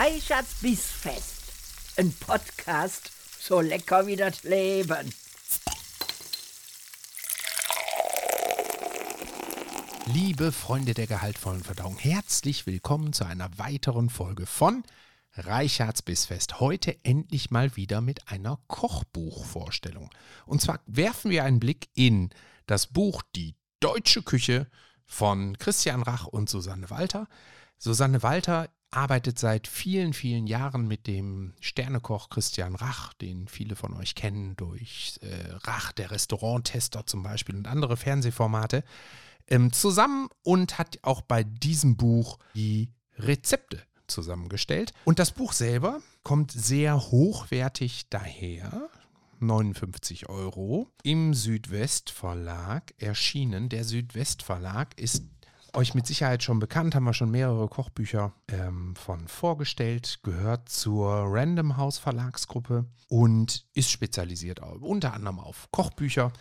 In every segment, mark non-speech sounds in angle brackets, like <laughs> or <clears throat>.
Reichards Bissfest. Ein Podcast so lecker wie das Leben. Liebe Freunde der gehaltvollen Verdauung, herzlich willkommen zu einer weiteren Folge von Reichards Bissfest. Heute endlich mal wieder mit einer Kochbuchvorstellung. Und zwar werfen wir einen Blick in das Buch Die deutsche Küche von Christian Rach und Susanne Walter. Susanne Walter arbeitet seit vielen, vielen Jahren mit dem Sternekoch Christian Rach, den viele von euch kennen durch äh, Rach, der Restauranttester zum Beispiel und andere Fernsehformate, ähm, zusammen und hat auch bei diesem Buch die Rezepte zusammengestellt. Und das Buch selber kommt sehr hochwertig daher. 59 Euro im Südwestverlag erschienen. Der Südwestverlag ist euch mit Sicherheit schon bekannt, haben wir schon mehrere Kochbücher ähm, von vorgestellt, gehört zur Random House Verlagsgruppe und ist spezialisiert auf, unter anderem auf Kochbücher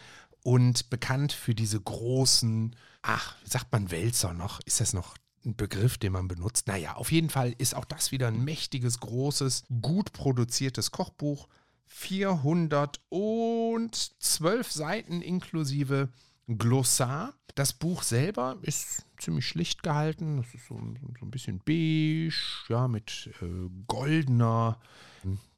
und bekannt für diese großen, ach, sagt man Wälzer noch? Ist das noch ein Begriff, den man benutzt? Naja, auf jeden Fall ist auch das wieder ein mächtiges, großes, gut produziertes Kochbuch. 412 Seiten inklusive Glossar. Das Buch selber ist ziemlich schlicht gehalten. Das ist so, so ein bisschen beige, ja, mit äh, goldener,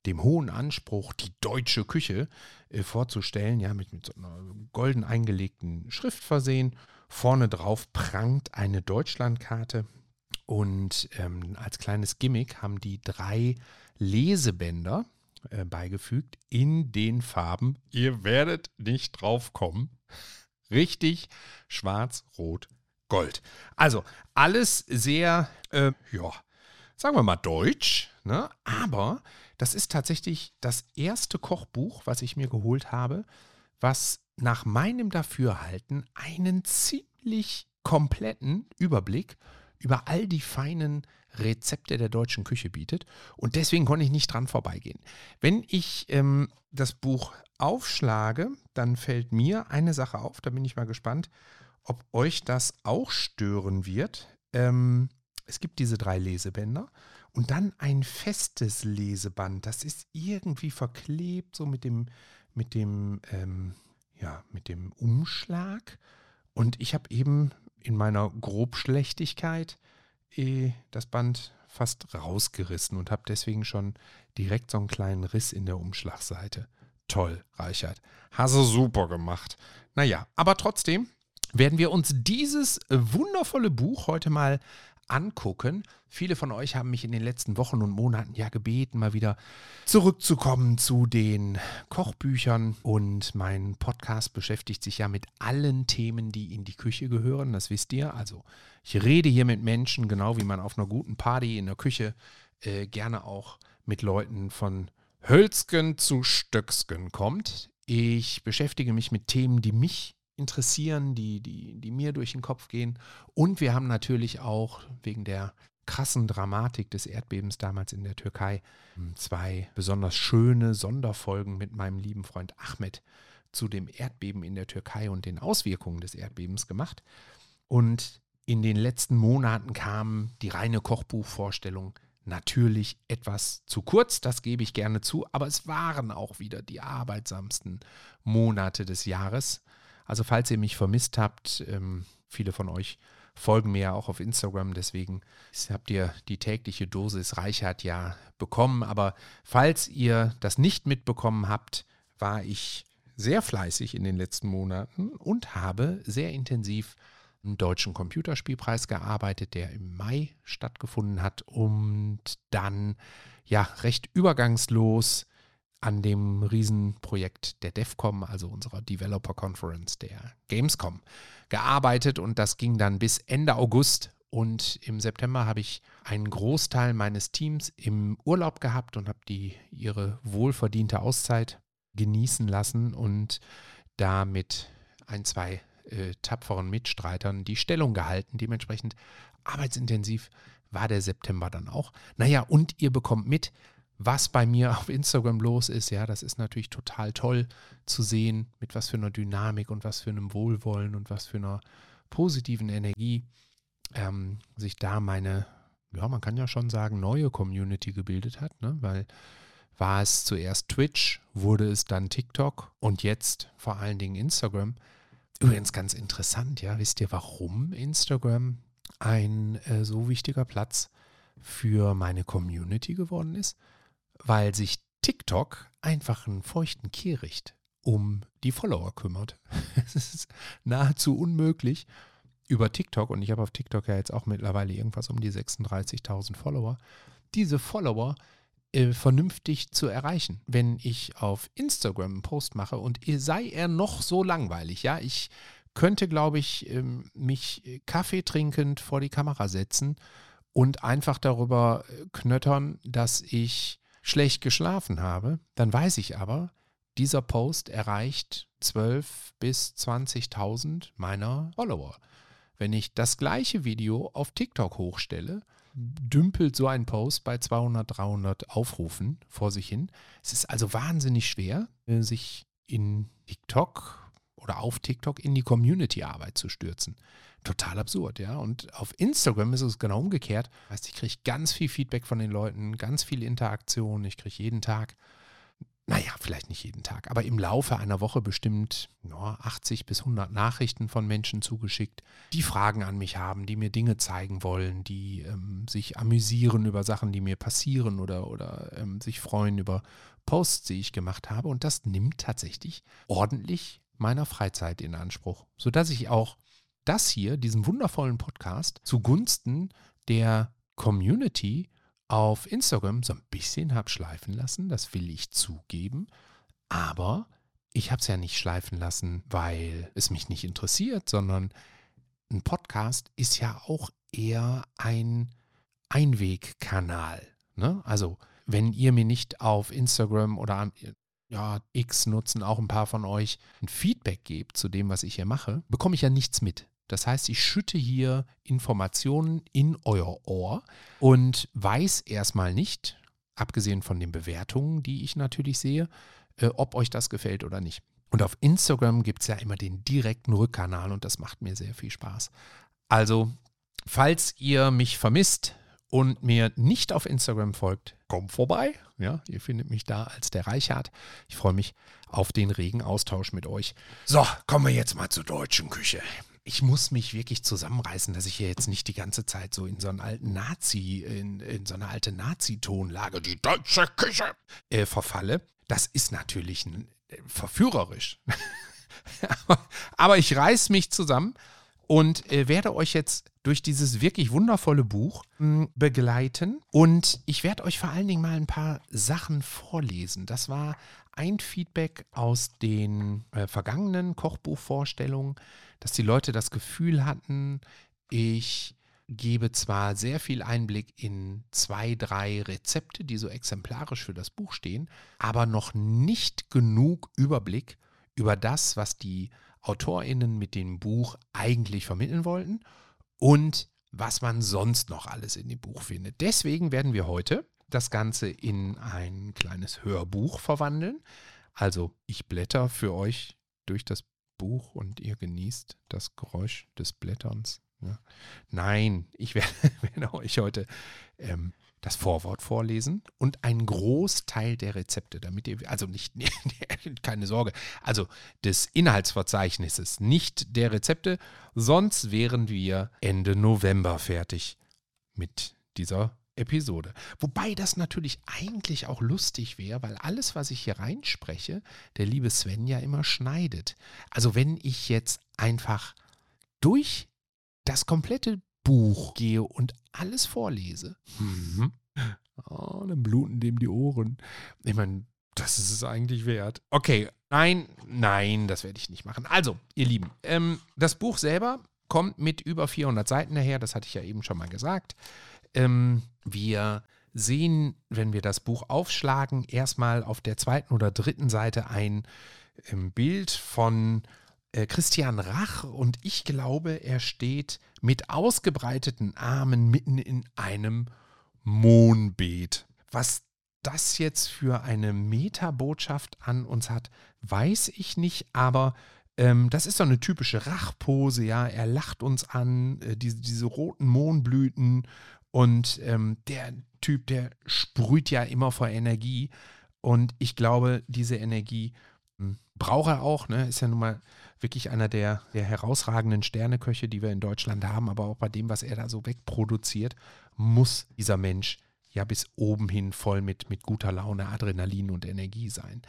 dem hohen Anspruch, die deutsche Küche äh, vorzustellen, ja, mit, mit so einer golden eingelegten Schrift versehen. Vorne drauf prangt eine Deutschlandkarte. Und ähm, als kleines Gimmick haben die drei Lesebänder äh, beigefügt in den Farben. Ihr werdet nicht drauf kommen Richtig schwarz, rot, gold. Also alles sehr, äh, ja, sagen wir mal deutsch, ne? aber das ist tatsächlich das erste Kochbuch, was ich mir geholt habe, was nach meinem Dafürhalten einen ziemlich kompletten Überblick über all die feinen Rezepte der deutschen Küche bietet. Und deswegen konnte ich nicht dran vorbeigehen. Wenn ich ähm, das Buch aufschlage, dann fällt mir eine Sache auf, da bin ich mal gespannt, ob euch das auch stören wird. Ähm, es gibt diese drei Lesebänder und dann ein festes Leseband. Das ist irgendwie verklebt, so mit dem, mit dem, ähm, ja, mit dem Umschlag. Und ich habe eben in meiner Grobschlechtigkeit eh das Band fast rausgerissen und habe deswegen schon direkt so einen kleinen Riss in der Umschlagseite. Toll, Reichert. Hast du super gemacht. Naja, aber trotzdem werden wir uns dieses wundervolle Buch heute mal angucken. Viele von euch haben mich in den letzten Wochen und Monaten ja gebeten, mal wieder zurückzukommen zu den Kochbüchern. Und mein Podcast beschäftigt sich ja mit allen Themen, die in die Küche gehören. Das wisst ihr. Also ich rede hier mit Menschen, genau wie man auf einer guten Party in der Küche äh, gerne auch mit Leuten von Hölzgen zu Stöcksken kommt. Ich beschäftige mich mit Themen, die mich interessieren, die, die, die mir durch den Kopf gehen. Und wir haben natürlich auch wegen der krassen Dramatik des Erdbebens damals in der Türkei zwei besonders schöne Sonderfolgen mit meinem lieben Freund Ahmed zu dem Erdbeben in der Türkei und den Auswirkungen des Erdbebens gemacht. Und in den letzten Monaten kam die reine Kochbuchvorstellung natürlich etwas zu kurz, das gebe ich gerne zu, aber es waren auch wieder die arbeitsamsten Monate des Jahres. Also falls ihr mich vermisst habt, ähm, viele von euch folgen mir ja auch auf Instagram, deswegen habt ihr die tägliche Dosis Reichert ja bekommen. Aber falls ihr das nicht mitbekommen habt, war ich sehr fleißig in den letzten Monaten und habe sehr intensiv im Deutschen Computerspielpreis gearbeitet, der im Mai stattgefunden hat und dann ja recht übergangslos an dem Riesenprojekt der DEFCOM, also unserer Developer Conference der Gamescom, gearbeitet und das ging dann bis Ende August. Und im September habe ich einen Großteil meines Teams im Urlaub gehabt und habe die ihre wohlverdiente Auszeit genießen lassen und da mit ein, zwei äh, tapferen Mitstreitern die Stellung gehalten. Dementsprechend arbeitsintensiv war der September dann auch. Naja, und ihr bekommt mit, was bei mir auf Instagram los ist. Ja, das ist natürlich total toll zu sehen, mit was für einer Dynamik und was für einem Wohlwollen und was für einer positiven Energie ähm, sich da meine ja, man kann ja schon sagen, neue Community gebildet hat, ne? weil war es zuerst Twitch, wurde es dann TikTok und jetzt vor allen Dingen Instagram. Übrigens ganz interessant, ja, wisst ihr, warum Instagram ein äh, so wichtiger Platz für meine Community geworden ist? Weil sich TikTok einfach einen feuchten Kehricht um die Follower kümmert. <laughs> Es ist nahezu unmöglich über TikTok, und ich habe auf TikTok ja jetzt auch mittlerweile irgendwas um die 36.000 Follower, diese Follower äh, vernünftig zu erreichen. Wenn ich auf Instagram einen Post mache und sei er noch so langweilig, ja, ich könnte, glaube ich, ähm, mich Kaffee trinkend vor die Kamera setzen und einfach darüber äh, knöttern, dass ich schlecht geschlafen habe, dann weiß ich aber, dieser Post erreicht 12.000 bis 20.000 meiner Follower. Wenn ich das gleiche Video auf TikTok hochstelle, dümpelt so ein Post bei 200, 300 Aufrufen vor sich hin. Es ist also wahnsinnig schwer, äh, sich in TikTok oder auf TikTok in die Community-Arbeit zu stürzen. Total absurd, ja. Und auf Instagram ist es genau umgekehrt. Heißt, ich kriege ganz viel Feedback von den Leuten, ganz viel Interaktion. Ich kriege jeden Tag naja, vielleicht nicht jeden Tag, aber im Laufe einer Woche bestimmt ja, 80 bis 100 Nachrichten von Menschen zugeschickt, die Fragen an mich haben, die mir Dinge zeigen wollen, die ähm, sich amüsieren über Sachen, die mir passieren oder, oder ähm, sich freuen über Posts, die ich gemacht habe. Und das nimmt tatsächlich ordentlich meiner Freizeit in Anspruch, sodass ich auch das hier, diesen wundervollen Podcast, zugunsten der Community auf Instagram so ein bisschen habe schleifen lassen, das will ich zugeben. Aber ich habe es ja nicht schleifen lassen, weil es mich nicht interessiert, sondern ein Podcast ist ja auch eher ein Einwegkanal. Ne? Also wenn ihr mir nicht auf Instagram oder ja, X nutzen auch ein paar von euch ein Feedback gebt zu dem, was ich hier mache, bekomme ich ja nichts mit. Das heißt, ich schütte hier Informationen in euer Ohr und weiß erstmal nicht, abgesehen von den Bewertungen, die ich natürlich sehe, äh, ob euch das gefällt oder nicht. Und auf Instagram gibt es ja immer den direkten Rückkanal und das macht mir sehr viel Spaß. Also, falls ihr mich vermisst und mir nicht auf Instagram folgt, kommt vorbei. Ja, ihr findet mich da als der Reichert. Ich freue mich auf den regen Austausch mit euch. So, kommen wir jetzt mal zur deutschen Küche ich muss mich wirklich zusammenreißen, dass ich hier jetzt nicht die ganze Zeit so in so einen alten Nazi, in, in so eine alte Nazi-Tonlage, die deutsche Küche, äh, verfalle. Das ist natürlich ein, äh, verführerisch. <laughs> aber, ich reiß mich zusammen und äh, werde euch jetzt durch dieses wirklich wundervolle Buch mh, hm, begleiten. Und ich werde euch vor allen Dingen mal ein paar Sachen vorlesen. Das war ein Feedback aus den äh, vergangenen Kochbuchvorstellungen dass die Leute das Gefühl hatten, ich gebe zwar sehr viel Einblick in zwei, drei Rezepte, die so exemplarisch für das Buch stehen, aber noch nicht genug Überblick über das, was die Autorinnen mit dem Buch eigentlich vermitteln wollten und was man sonst noch alles in dem Buch findet. Deswegen werden wir heute das Ganze in ein kleines Hörbuch verwandeln. Also ich blätter für euch durch das Buch und ihr genießt das Geräusch des Blätterns. Ja. Nein, ich werde, <laughs> werde euch heute ähm, das Vorwort vorlesen und einen Großteil der Rezepte, damit ihr, also <laughs> nicht, keine Sorge, also des Inhaltsverzeichnisses, nicht der Rezepte, sonst wären wir Ende November fertig mit dieser Episode. Wobei das natürlich eigentlich auch lustig wäre, weil alles, was ich hier reinspreche, der liebe Sven ja immer schneidet. Also wenn ich jetzt einfach durch das komplette Buch gehe und alles vorlese, mhm. <laughs> oh, dann bluten dem die Ohren. Ich meine, das ist es eigentlich wert. Okay, nein, nein, das werde ich nicht machen. Also, ihr Lieben, ähm, das Buch selber kommt mit über 400 Seiten daher, das hatte ich ja eben schon mal gesagt. Ähm, wir sehen, wenn wir das Buch aufschlagen, erstmal auf der zweiten oder dritten Seite ein ähm, Bild von äh, Christian Rach und ich glaube, er steht mit ausgebreiteten Armen mitten in einem Mohnbeet. Was das jetzt für eine Metabotschaft an uns hat, weiß ich nicht, aber Ähm, das ist so eine typische Rachpose, ja. Er lacht uns an, äh, diese, diese roten Mohnblüten und ähm, der Typ, der sprüht ja immer vor Energie. Und ich glaube, diese Energie hm, braucht er auch. Ne? Ist ja nun mal wirklich einer der, der herausragenden Sterneköche, die wir in Deutschland haben. Aber auch bei dem, was er da so wegproduziert, muss dieser Mensch ja bis oben hin voll mit, mit guter Laune, Adrenalin und Energie sein.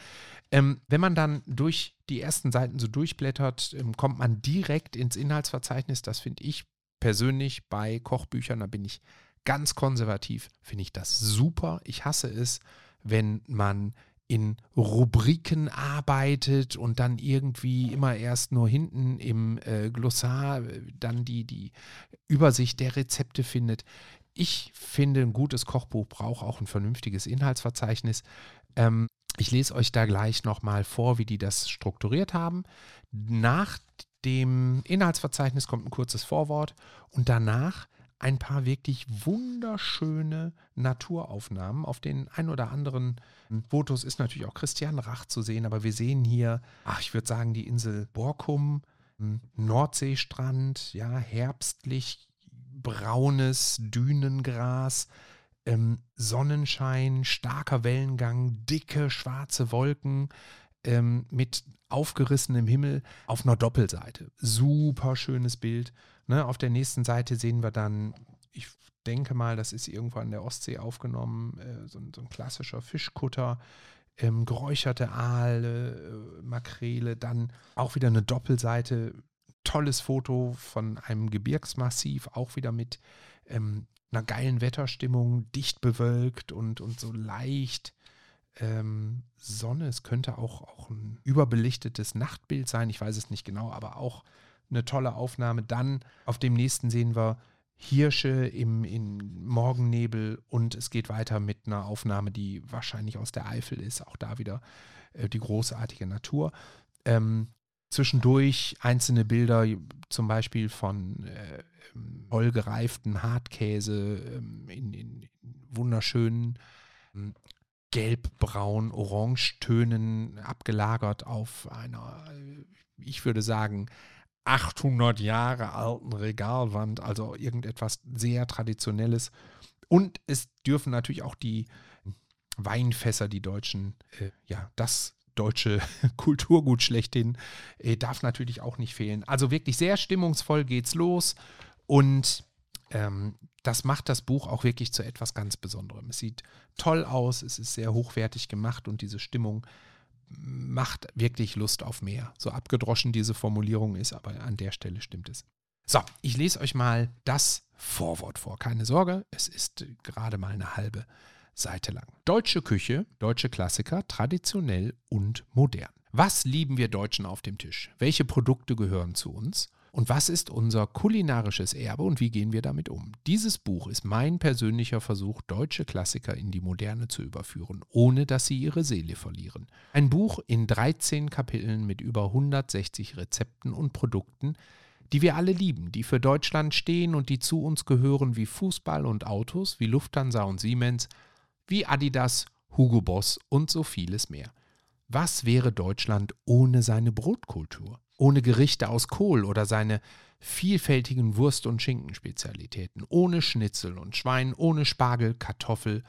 Ähm, wenn man dann durch die ersten Seiten so durchblättert, ähm, kommt man direkt ins Inhaltsverzeichnis. Das finde ich persönlich bei Kochbüchern, da bin ich ganz konservativ, finde ich das super. Ich hasse es, wenn man in Rubriken arbeitet und dann irgendwie immer erst nur hinten im äh, Glossar äh, dann die, die Übersicht der Rezepte findet. Ich finde, ein gutes Kochbuch braucht auch ein vernünftiges Inhaltsverzeichnis. Ähm, ich lese euch da gleich nochmal vor, wie die das strukturiert haben. Nach dem Inhaltsverzeichnis kommt ein kurzes Vorwort und danach ein paar wirklich wunderschöne Naturaufnahmen. Auf den ein oder anderen Fotos ist natürlich auch Christian Rach zu sehen, aber wir sehen hier, ach, ich würde sagen, die Insel Borkum, Nordseestrand, ja, herbstlich braunes Dünengras, ähm, Sonnenschein, starker Wellengang, dicke schwarze Wolken ähm, mit aufgerissenem Himmel auf einer Doppelseite. Super schönes Bild. Ne, auf der nächsten Seite sehen wir dann, ich denke mal, das ist irgendwo an der Ostsee aufgenommen, äh, so, so, ein klassischer Fischkutter, ähm, geräucherte Aale, äh, Makrele, dann auch wieder eine Doppelseite, tolles Foto von einem Gebirgsmassiv, auch wieder mit ähm, einer geilen Wetterstimmung, dicht bewölkt und, und so leicht ähm, Sonne. Es könnte auch, auch ein überbelichtetes Nachtbild sein, ich weiß es nicht genau, aber auch eine tolle Aufnahme. Dann auf dem nächsten sehen wir Hirsche im, im Morgennebel und es geht weiter mit einer Aufnahme, die wahrscheinlich aus der Eifel ist. Auch da wieder äh, die großartige Natur. Ähm, zwischendurch einzelne Bilder, zum Beispiel von äh, vollgereiften Hartkäse ähm, in, in, wunderschönen ähm, gelb-braun, orangetönen abgelagert auf einer, äh, ich würde sagen, 800 Jahre alten Regalwand, also irgendetwas sehr Traditionelles. Und es dürfen natürlich auch die Weinfässer, die deutschen, äh, ja, das deutsche <laughs> Kulturgut schlechthin, äh, darf natürlich auch nicht fehlen. Also wirklich sehr stimmungsvoll geht's los und ähm, das macht das Buch auch wirklich zu etwas ganz Besonderem. Es sieht toll aus, es ist sehr hochwertig gemacht und diese Stimmung macht wirklich Lust auf mehr. So abgedroschen diese Formulierung ist, aber an der Stelle stimmt es. So, ich lese euch mal das Vorwort vor. Keine Sorge, es ist gerade mal eine halbe Seite lang. Deutsche Küche, deutsche Klassiker, traditionell und modern. Was lieben wir Deutschen auf dem Tisch? Welche Produkte gehören zu uns? Und was ist unser kulinarisches Erbe und wie gehen wir damit um? Dieses Buch ist mein persönlicher Versuch, deutsche Klassiker in die Moderne zu überführen, ohne dass sie ihre Seele verlieren. Ein Buch in 13 Kapiteln mit über 160 Rezepten und Produkten, die wir alle lieben, die für Deutschland stehen und die zu uns gehören wie Fußball und Autos, wie Lufthansa und Siemens, wie Adidas, Hugo Boss und so vieles mehr. Was wäre Deutschland ohne seine Brotkultur? Ohne Gerichte aus Kohl oder seine vielfältigen Wurst- und Schinkenspezialitäten, ohne Schnitzel und Schwein, ohne Spargel, Kartoffel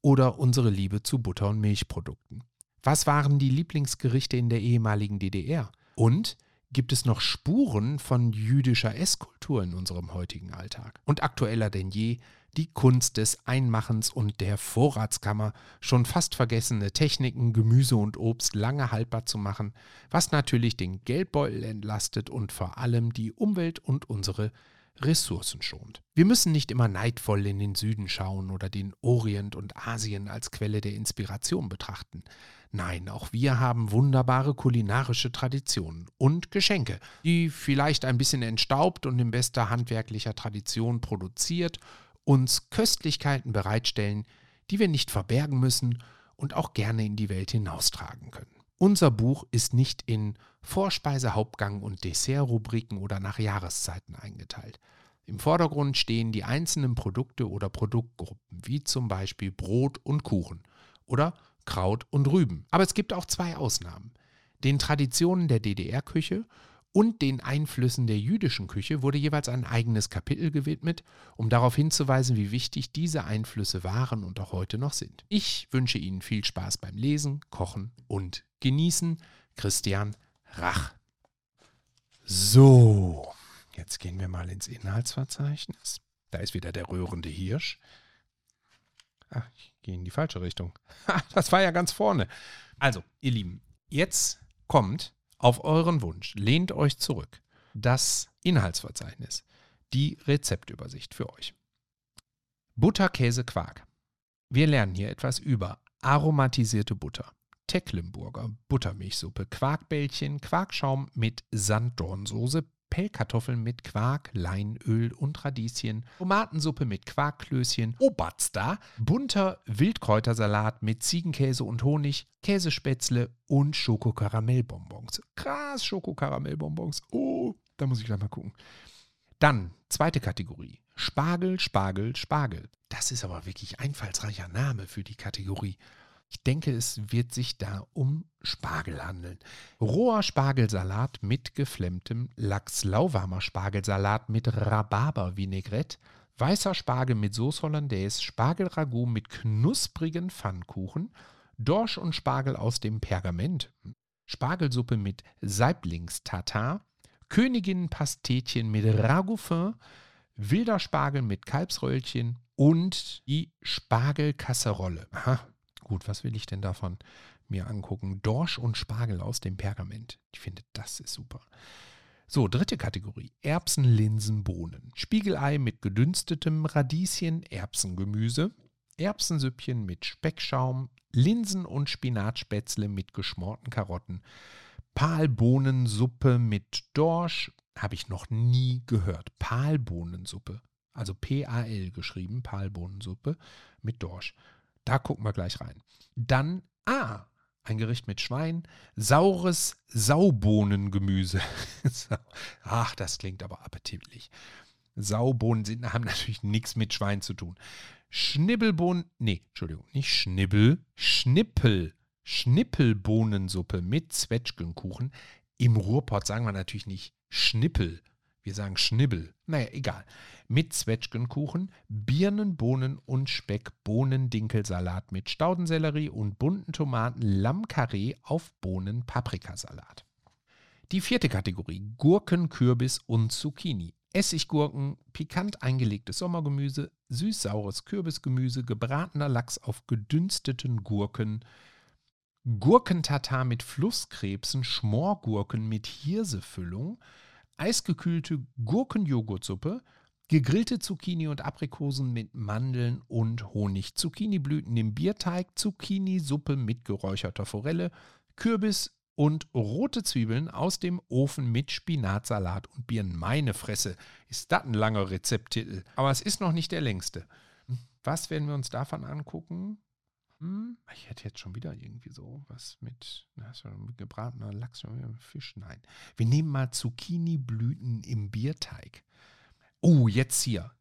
oder unsere Liebe zu Butter- und Milchprodukten. Was waren die Lieblingsgerichte in der ehemaligen DDR? Und gibt es noch Spuren von jüdischer Esskultur in unserem heutigen Alltag? Und aktueller denn je die Kunst des Einmachens und der Vorratskammer, schon fast vergessene Techniken, Gemüse und Obst lange haltbar zu machen, was natürlich den Geldbeutel entlastet und vor allem die Umwelt und unsere Ressourcen schont. Wir müssen nicht immer neidvoll in den Süden schauen oder den Orient und Asien als Quelle der Inspiration betrachten. Nein, auch wir haben wunderbare kulinarische Traditionen und Geschenke, die vielleicht ein bisschen entstaubt und in bester handwerklicher Tradition produziert uns Köstlichkeiten bereitstellen, die wir nicht verbergen müssen und auch gerne in die Welt hinaustragen können. Unser Buch ist nicht in Vorspeise, Hauptgang und Dessertrubriken oder nach Jahreszeiten eingeteilt. Im Vordergrund stehen die einzelnen Produkte oder Produktgruppen, wie zum Beispiel Brot und Kuchen oder Kraut und Rüben. Aber es gibt auch zwei Ausnahmen. Den Traditionen der DDR-Küche und den Einflüssen der jüdischen Küche wurde jeweils ein eigenes Kapitel gewidmet, um darauf hinzuweisen, wie wichtig diese Einflüsse waren und auch heute noch sind. Ich wünsche Ihnen viel Spaß beim Lesen, Kochen und Genießen. Christian Rach. So, jetzt gehen wir mal ins Inhaltsverzeichnis. Da ist wieder der rührende Hirsch. Ach, ich gehe in die falsche Richtung. <laughs> das war ja ganz vorne. Also, ihr Lieben, jetzt kommt auf euren Wunsch, lehnt euch zurück, das Inhaltsverzeichnis, die Rezeptübersicht für euch. Butter, Käse, Quark. Wir lernen hier etwas über aromatisierte Butter, Tecklenburger, Buttermilchsuppe, Quarkbällchen, Quarkschaum mit Sanddornsoße, Pellkartoffeln mit Quark, Leinöl und Radieschen, Tomatensuppe mit Quarkklößchen, Obatster, bunter Wildkräutersalat mit Ziegenkäse und Honig, Käsespätzle und Schokokaramellbonbons. Krass, Schokokaramellbonbons. Oh, da muss ich gleich mal gucken. Dann, zweite Kategorie. Spargel, Spargel, Spargel. Das ist aber wirklich einfallsreicher Name für die Kategorie. Ich denke, es wird sich da um Spargel handeln. Roher Spargelsalat mit geflemmtem Lachs, lauwarmer Spargelsalat mit Rhabarber-Vinaigrette, weißer Spargel mit Sauce Hollandaise, Spargelragout mit knusprigen Pfannkuchen, Dorsch und Spargel aus dem Pergament, Spargelsuppe mit Saiblingstatar, Königin-Pastetchen mit Ragoufin, wilder Spargel mit Kalbsröllchen und die Spargelkasserolle. Aha, Gut, was will ich denn davon mir angucken? Dorsch und Spargel aus dem Pergament. Ich finde, das ist super. So, dritte Kategorie. Erbsen, Linsen, Bohnen. Spiegelei mit gedünstetem Radieschen, Erbsengemüse. Erbsensüppchen mit Speckschaum. Linsen- und Spinatspätzle mit geschmorten Karotten. Palbohnensuppe mit Dorsch. Habe ich noch nie gehört. Palbohnensuppe. Also P-A-L geschrieben. Palbohnensuppe mit Dorsch. Da gucken wir gleich rein. Dann, ah, ein Gericht mit Schwein, saures Saubohnengemüse. <laughs> Ach, das klingt aber appetitlich. Saubohnen sind, haben natürlich nichts mit Schwein zu tun. Schnibbelbohnen, nee, Entschuldigung, nicht Schnibbel, Schnippel, Schnippelbohnensuppe mit Zwetschgenkuchen. Im Ruhrpott sagen wir natürlich nicht Schnippel, wir sagen Schnibbel. Naja, egal. Mit Zwetschgenkuchen, Birnen, Bohnen und Speck, Bohnendinkelsalat mit Staudensellerie und bunten Tomaten, Lammkarree auf Bohnen-Paprikasalat. Die vierte Kategorie: Gurken, Kürbis und Zucchini. Essiggurken, pikant eingelegtes Sommergemüse, süß-saures Kürbisgemüse, gebratener Lachs auf gedünsteten Gurken, Gurkentatar mit Flusskrebsen, Schmorgurken mit Hirsefüllung, eisgekühlte Gurkenjoghurtsuppe, gegrillte Zucchini und Aprikosen mit Mandeln und Honig, Zucchiniblüten im Bierteig, Zucchini-Suppe mit geräucherter Forelle, Kürbis und rote Zwiebeln aus dem Ofen mit Spinatsalat und Birnen. Meine Fresse, ist das ein langer Rezepttitel. Aber es ist noch nicht der längste. Was werden wir uns davon angucken? Hm, ich hätte jetzt schon wieder irgendwie so was mit, mit gebratener Lachs, Fisch. Nein. Wir nehmen mal Zucchini-Blüten im Bierteig. Oh, jetzt hier.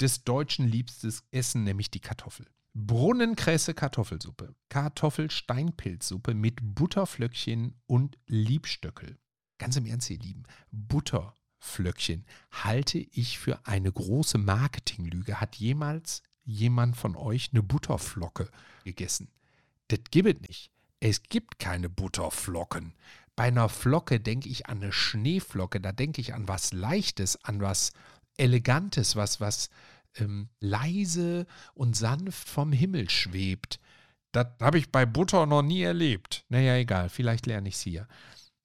Des Deutschen liebstes Essen, nämlich die Kartoffel. Brunnenkresse Kartoffelsuppe. Kartoffelsteinpilzsuppe mit Butterflöckchen und Liebstöckel. Ganz im Ernst, ihr Lieben. Butterflöckchen halte ich für eine große Marketinglüge. Hat jemals jemand von euch eine Butterflocke gegessen? Das gibt es nicht. Es gibt keine Butterflocken. Bei einer Flocke denke ich an eine Schneeflocke, da denke ich an was Leichtes, an was Elegantes, was, was ähm, leise und sanft vom Himmel schwebt. Das habe ich bei Butter noch nie erlebt. Naja, egal, vielleicht lerne ich es hier.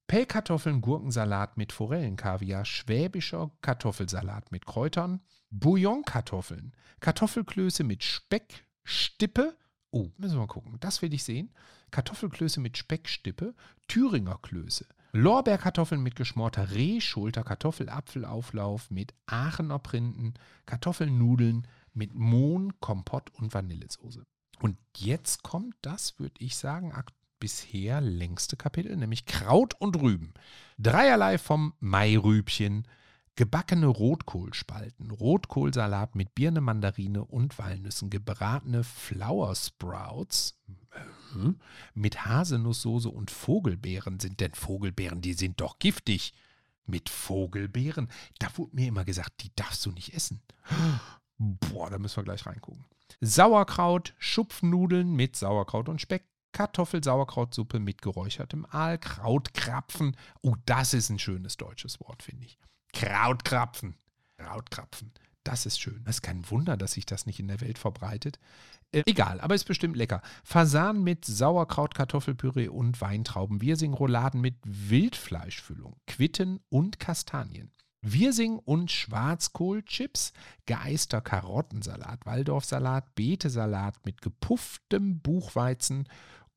Pellkartoffeln, Gurkensalat mit Forellenkaviar, schwäbischer Kartoffelsalat mit Kräutern, Bouillonkartoffeln, Kartoffelklöße mit Speck, Stippe. Oh, müssen wir mal gucken. Das will ich sehen. Kartoffelklöße mit Speckstippe, Thüringer Klöße, Lorbeerkartoffeln mit geschmorter Rehschulter, Kartoffelapfelauflauf mit Aachener Printen, Kartoffelnudeln mit Mohn, Kompott und Vanillesoße. Und jetzt kommt das, würde ich sagen, bisher längste Kapitel, nämlich Kraut und Rüben. Dreierlei vom Mairübchen, gebackene Rotkohlspalten, Rotkohlsalat mit Birne, Mandarine und Walnüssen, gebratene Flower Sprouts äh, mit Haselnusssoße und Vogelbeeren. Sind denn Vogelbeeren, die sind doch giftig. mit Vogelbeeren. Da wurde mir immer gesagt, die darfst du nicht essen. Boah, da müssen wir gleich reingucken. Sauerkraut, Schupfnudeln mit Sauerkraut und Speck, Kartoffel-Sauerkrautsuppe mit geräuchertem Aal, Krautkrapfen. Oh, das ist ein schönes deutsches Wort, finde ich. Krautkrapfen. Krautkrapfen. Das ist schön. Es ist kein Wunder, dass sich das nicht in der Welt verbreitet. Äh, egal, aber ist bestimmt lecker. Fasan mit Sauerkraut, Kartoffelpüree und Weintrauben. Wirsing-Rouladen mit Wildfleischfüllung, Quitten und Kastanien. Wirsing und Schwarzkohlchips, geeister Karottensalat, Waldorfsalat, Beetesalat mit gepufftem Buchweizen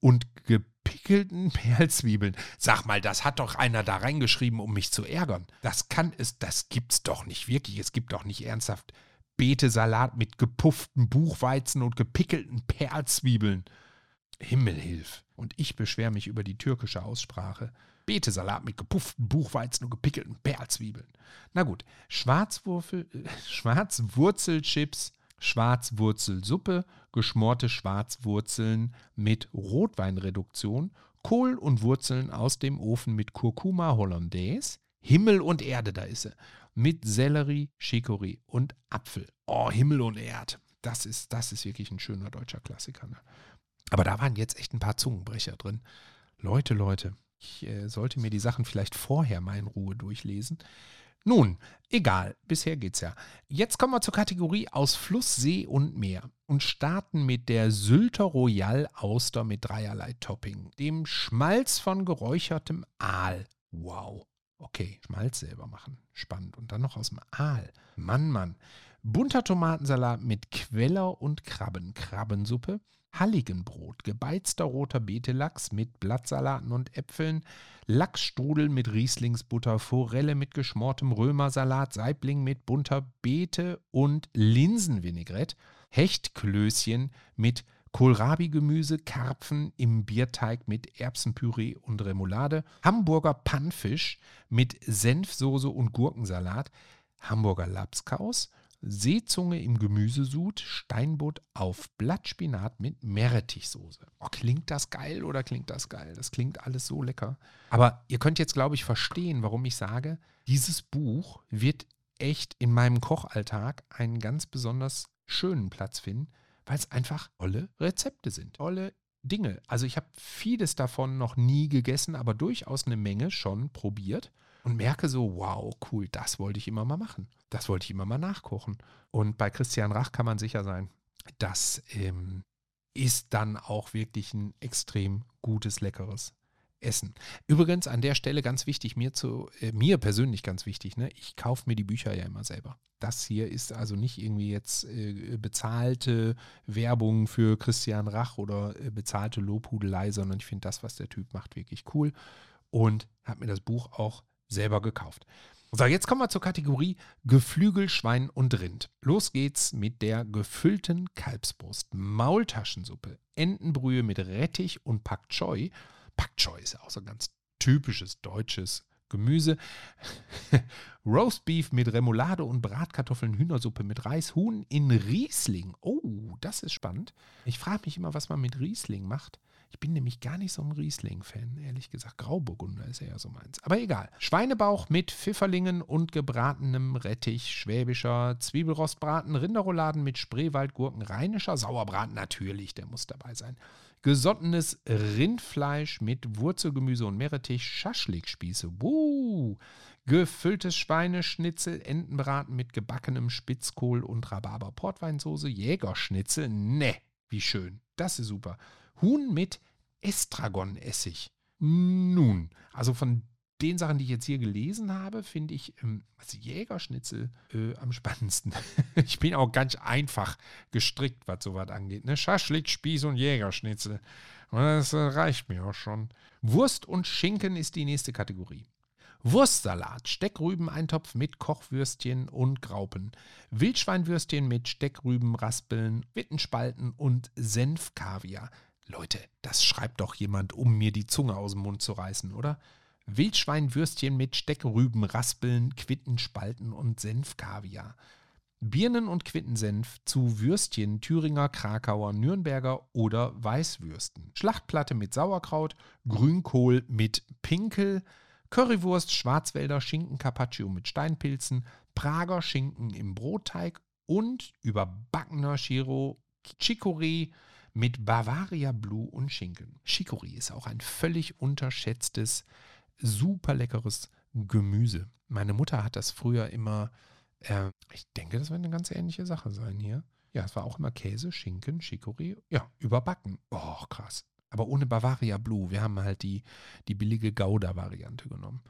und gepickelten <laughs> Perlzwiebeln. Sag mal, das hat doch einer da reingeschrieben, um mich zu ärgern. Das kann es, das gibt's doch nicht wirklich. Es gibt doch nicht ernsthaft Beetesalat mit gepufftem Buchweizen und gepickelten Perlzwiebeln. Himmelhilf. Und ich beschwere mich über die türkische Aussprache. Beetesalat mit gepufften Buchweizen und gepickelten Perlzwiebeln. Na gut, äh, <laughs> Schwarzwurzelchips, Schwarzwurzelsuppe, geschmorte Schwarzwurzeln mit Rotweinreduktion, Kohl und Wurzeln aus dem Ofen mit Kurkuma Hollandaise, Himmel und Erde, da ist sie mit Sellerie, Chicorée und Apfel. Oh, Himmel und Erd. Das ist, das ist wirklich ein schöner deutscher Klassiker. Ne? Aber da waren jetzt echt ein paar Zungenbrecher drin. Leute, Leute, ich äh, sollte mir die Sachen vielleicht vorher mal in Ruhe durchlesen. Nun, egal, bisher geht's ja. Jetzt kommen wir zur Kategorie aus Fluss, See und Meer und starten mit der Sylter Royal Auster mit dreierlei Topping, dem Schmalz von geräuchertem Aal. Wow. Okay, Schmalz selber machen. Spannend. Und dann noch aus dem Aal. Mann, Mann. Bunter Tomatensalat mit Queller und Krabben. Krabbensuppe. Halligenbrot, gebeizter roter Betelachs mit Blattsalaten und Äpfeln, Lachsstrudel mit Rieslingsbutter, Forelle mit geschmortem Römersalat, Saibling mit bunter Beete und Linsenvinaigrette, Hechtklößchen mit Kohlrabi-Gemüse, Karpfen im Bierteig mit Erbsenpüree und Remoulade, Hamburger Pannfisch mit Senfsoße und Gurkensalat, Hamburger Lapskaus, Seezunge im Gemüsesud, Steinbutt auf Blattspinat mit Meerrettichsoße. Oh, klingt das geil oder klingt das geil? Das klingt alles so lecker. Aber ihr könnt jetzt, glaube ich, verstehen, warum ich sage, dieses Buch wird echt in meinem Kochalltag einen ganz besonders schönen Platz finden, weil es einfach tolle Rezepte sind, tolle Dinge. Also ich habe vieles davon noch nie gegessen, aber durchaus eine Menge schon probiert und merke so, wow, cool, das wollte ich immer mal machen. Das wollte ich immer mal nachkochen. Und bei Christian Rach kann man sicher sein, das ähm, ist dann auch wirklich ein extrem gutes, leckeres essen. Übrigens an der Stelle ganz wichtig, mir, zu, äh, mir persönlich ganz wichtig, ne? ich kaufe mir die Bücher ja immer selber. Das hier ist also nicht irgendwie jetzt äh, bezahlte Werbung für Christian Rach oder äh, bezahlte Lobhudelei, sondern ich finde das, was der Typ macht, wirklich cool und habe mir das Buch auch selber gekauft. So, jetzt kommen wir zur Kategorie Geflügel, Schwein und Rind. Los geht's mit der gefüllten Kalbsbrust, Maultaschensuppe, Entenbrühe mit Rettich und Pak Choi Pak Choi ist ja auch so ein ganz typisches deutsches Gemüse. <laughs> Roastbeef mit Remoulade und Bratkartoffeln, Hühnersuppe mit Reis, Huhn in Riesling. Oh, das ist spannend. Ich frage mich immer, was man mit Riesling macht. Ich bin nämlich gar nicht so ein Riesling-Fan, ehrlich gesagt. Grauburgunder ist ja so meins. Aber egal. Schweinebauch mit Pfifferlingen und gebratenem Rettich, schwäbischer Zwiebelrostbraten, Rinderrouladen mit Spreewaldgurken, rheinischer Sauerbraten, natürlich, der muss dabei sein gesottenes Rindfleisch mit Wurzelgemüse und Meerrettich, Schaschlikspieße, wuh, gefülltes Schweineschnitzel, Entenbraten mit gebackenem Spitzkohl und Rhabarber-Portweinsoße, Jägerschnitzel, ne, wie schön, das ist super. Huhn mit Estragonessig. Nun, also von den Sachen, die ich jetzt hier gelesen habe, finde ich ähm, also Jägerschnitzel äh, am spannendsten. <laughs> ich bin auch ganz einfach gestrickt, was sowas angeht. Ne? Schaschlik, Spieß und Jägerschnitzel. Das äh, reicht mir auch schon. Wurst und Schinken ist die nächste Kategorie. Wurstsalat, Steckrübeneintopf mit Kochwürstchen und Graupen, Wildschweinwürstchen mit Steckrübenraspeln, Wittenspalten und Senfkaviar. Leute, das schreibt doch jemand, um mir die Zunge aus dem Mund zu reißen, oder? Wildschweinwürstchen mit Steckrüben, Raspeln, Quittenspalten und Senfkaviar. Birnen- und Quittensenf zu Würstchen Thüringer, Krakauer, Nürnberger oder Weißwürsten. Schlachtplatte mit Sauerkraut, Grünkohl mit Pinkel, Currywurst, Schwarzwälder, Schinken Carpaccio mit Steinpilzen, Prager Schinken im Brotteig und überbackener Chiro Chicorée mit Bavaria Blue und Schinken. Chicorée ist auch ein völlig unterschätztes, super leckeres Gemüse. Meine Mutter hat das früher immer, äh, ich denke, das wird eine ganz ähnliche Sache sein hier. Ja, es war auch immer Käse, Schinken, Chicorée, ja, überbacken. Oh, krass. Aber ohne Bavaria Blue. Wir haben halt die, die billige Gouda-Variante genommen.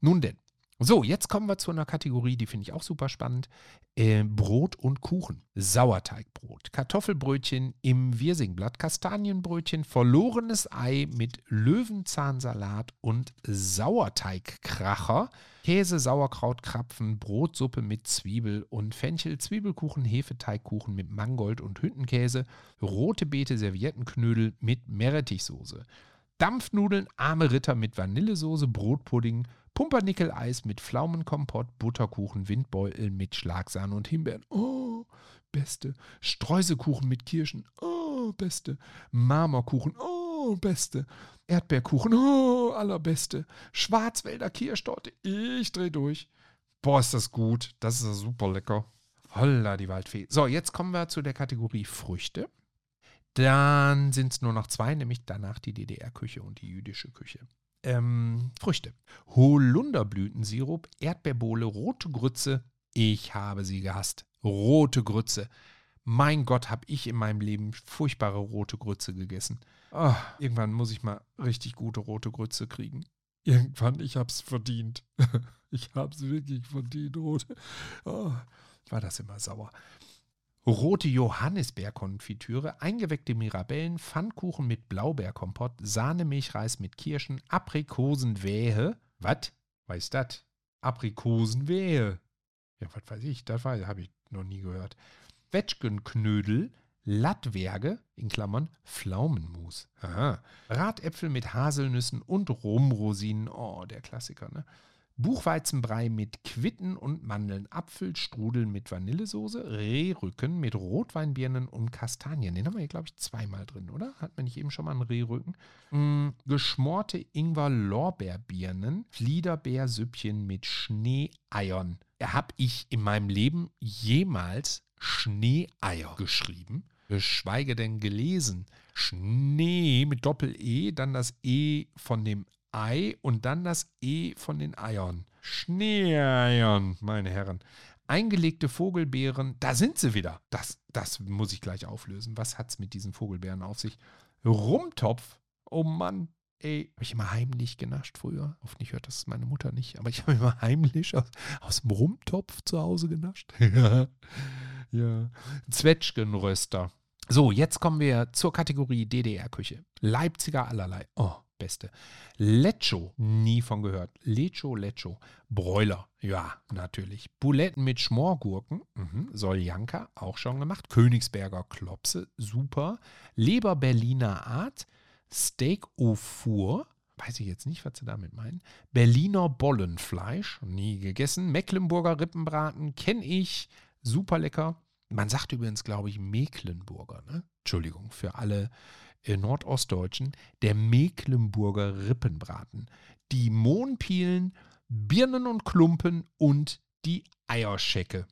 Nun denn, so, jetzt kommen wir zu einer Kategorie, die finde ich auch super spannend. Äh, Brot und Kuchen. Sauerteigbrot, Kartoffelbrötchen im Wirsingblatt, Kastanienbrötchen, verlorenes Ei mit Löwenzahnsalat und Sauerteigkracher, Käse, Sauerkraut, Krapfen, Brotsuppe mit Zwiebel und Fenchel, Zwiebelkuchen, Hefeteigkuchen mit Mangold und Hüttenkäse, rote Beete, Serviettenknödel mit Meerrettichsoße. Dampfnudeln, arme Ritter mit Vanillesoße, Brotpudding, Pumpernickel-Eis mit Pflaumenkompott, Butterkuchen, Windbeutel mit Schlagsahne und Himbeeren. Oh, beste. Streuselkuchen mit Kirschen. Oh, beste. Marmorkuchen. Oh, beste. Erdbeerkuchen. Oh, allerbeste. Schwarzwälder Kirschtorte. Ich dreh durch. Boah, ist das gut. Das ist super lecker. Holla, die Waldfee. So, jetzt kommen wir zu der Kategorie Früchte. Dann sind es nur noch zwei, nämlich danach die DDR-Küche und die jüdische Küche ähm, Früchte. Holunderblütensirup, Erdbeerbohle, rote Grütze. Ich habe sie gehasst. Rote Grütze. Mein Gott, habe ich in meinem Leben furchtbare rote Grütze gegessen. Oh, irgendwann muss ich mal richtig gute rote Grütze kriegen. Irgendwann, ich habe es verdient. <laughs> ich habe es wirklich verdient, rote. Oh, war das immer sauer rote Johannisbeerkonfitüre, eingeweckte Mirabellen, Pfannkuchen mit Blaubeerkompott, Sahnemilchreis mit Kirschen, Aprikosenwehe. Was? Ist das? Aprikosenwehe. Ja, was weiß ich, das habe ich noch nie gehört. Wetschgenknödel, Lattwerge, in Klammern Pflaumenmus. Aha. Bratäpfel mit Haselnüssen und Rumrosinen. Oh, der Klassiker, ne? Buchweizenbrei mit Quitten und Mandeln, Apfelstrudel mit Vanillesoße, Rehrücken mit Rotweinbirnen und Kastanien. Den haben wir hier, glaube ich, zweimal drin, oder? Hat man nicht eben schon mal einen Rehrücken? Mm, geschmorte Ingwer-Lorbeerbirnen, Fliederbeersüppchen mit Schneeeiern. Habe ich in meinem Leben jemals Schneeeier geschrieben? Geschweige denn gelesen. Schnee mit Doppel-E, dann das E von dem Ei und dann das E von den Eiern. Schneeeiern, meine Herren. Eingelegte Vogelbeeren, da sind sie wieder. Das, das muss ich gleich auflösen. Was hat es mit diesen Vogelbeeren auf sich? Rumtopf, oh Mann, ey, habe ich immer heimlich genascht früher. Hoffentlich hört das meine Mutter nicht, aber ich habe immer heimlich aus, aus dem Rumtopf zu Hause genascht. <laughs> ja. ja. Zwetschgenröster. So, jetzt kommen wir zur Kategorie DDR-Küche. Leipziger allerlei. Oh, Beste. Lecho, nie von gehört. Lecho, Lecho. Bräuler, ja, natürlich. Buletten mit Schmorgurken, mhm. Soljanka, auch schon gemacht. Königsberger Klopse, super. Leber Berliner Art. Steak au Four, weiß ich jetzt nicht, was sie damit meinen. Berliner Bollenfleisch, nie gegessen. Mecklenburger Rippenbraten, kenne ich, super lecker. Man sagt übrigens, glaube ich, Mecklenburger, ne? Entschuldigung, für alle äh, Nordostdeutschen der Mecklenburger Rippenbraten. Die Mohnpielen, Birnen und Klumpen und die Eierschecke.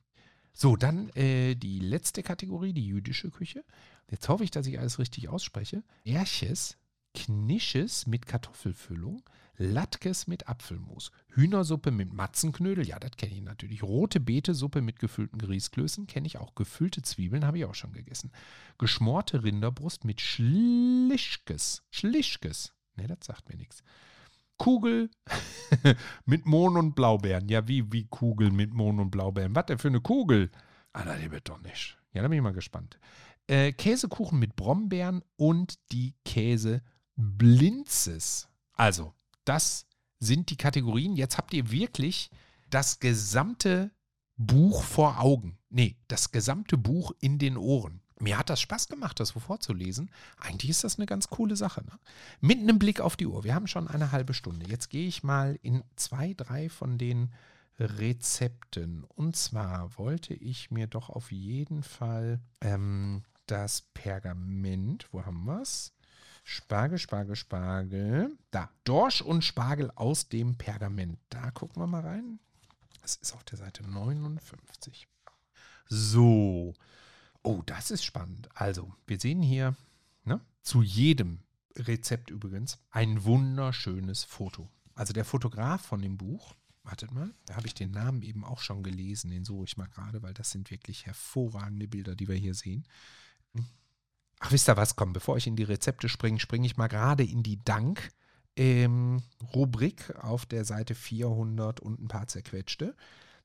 So, dann äh, die letzte Kategorie, die jüdische Küche. Jetzt hoffe ich, dass ich alles richtig ausspreche. Erches, Knisches mit Kartoffelfüllung, Latkes mit Apfelmus, Hühnersuppe mit Matzenknödel, ja, das kenne ich natürlich. Rote Beetesuppe mit gefüllten Grießklößen kenne ich auch. Gefüllte Zwiebeln habe ich auch schon gegessen. Geschmorte Rinderbrust mit Schlischkes. Schlischkes. Ne, das sagt mir nichts. Kugel <laughs> mit Mohn und Blaubeeren. Ja, wie, wie Kugel mit Mohn und Blaubeeren? Was denn für eine Kugel? Ah, die wird doch nicht. Ja, da bin ich mal gespannt. Äh, Käsekuchen mit Brombeeren und die Käseblinzes. Also, das sind die Kategorien. Jetzt habt ihr wirklich das gesamte Buch vor Augen. Nee, das gesamte Buch in den Ohren. Mir hat das Spaß gemacht, das vorzulesen. Eigentlich ist das eine ganz coole Sache. Ne? Mit einem Blick auf die Uhr. Wir haben schon eine halbe Stunde. Jetzt gehe ich mal in zwei, drei von den Rezepten. Und zwar wollte ich mir doch auf jeden Fall ähm, das Pergament, wo haben wir es? Spargel, Spargel, Spargel. Da. Dorsch und Spargel aus dem Pergament. Da gucken wir mal rein. Das ist auf der Seite 59. So. Oh, das ist spannend. Also, wir sehen hier ne, zu jedem Rezept übrigens ein wunderschönes Foto. Also der Fotograf von dem Buch, wartet mal, da habe ich den Namen eben auch schon gelesen, den suche ich mal gerade, weil das sind wirklich hervorragende Bilder, die wir hier sehen. Ach, wisst ihr was, komm, bevor ich in die Rezepte springe, springe ich mal gerade in die Dank. Ähm, Rubrik auf der Seite 400 und ein paar zerquetschte.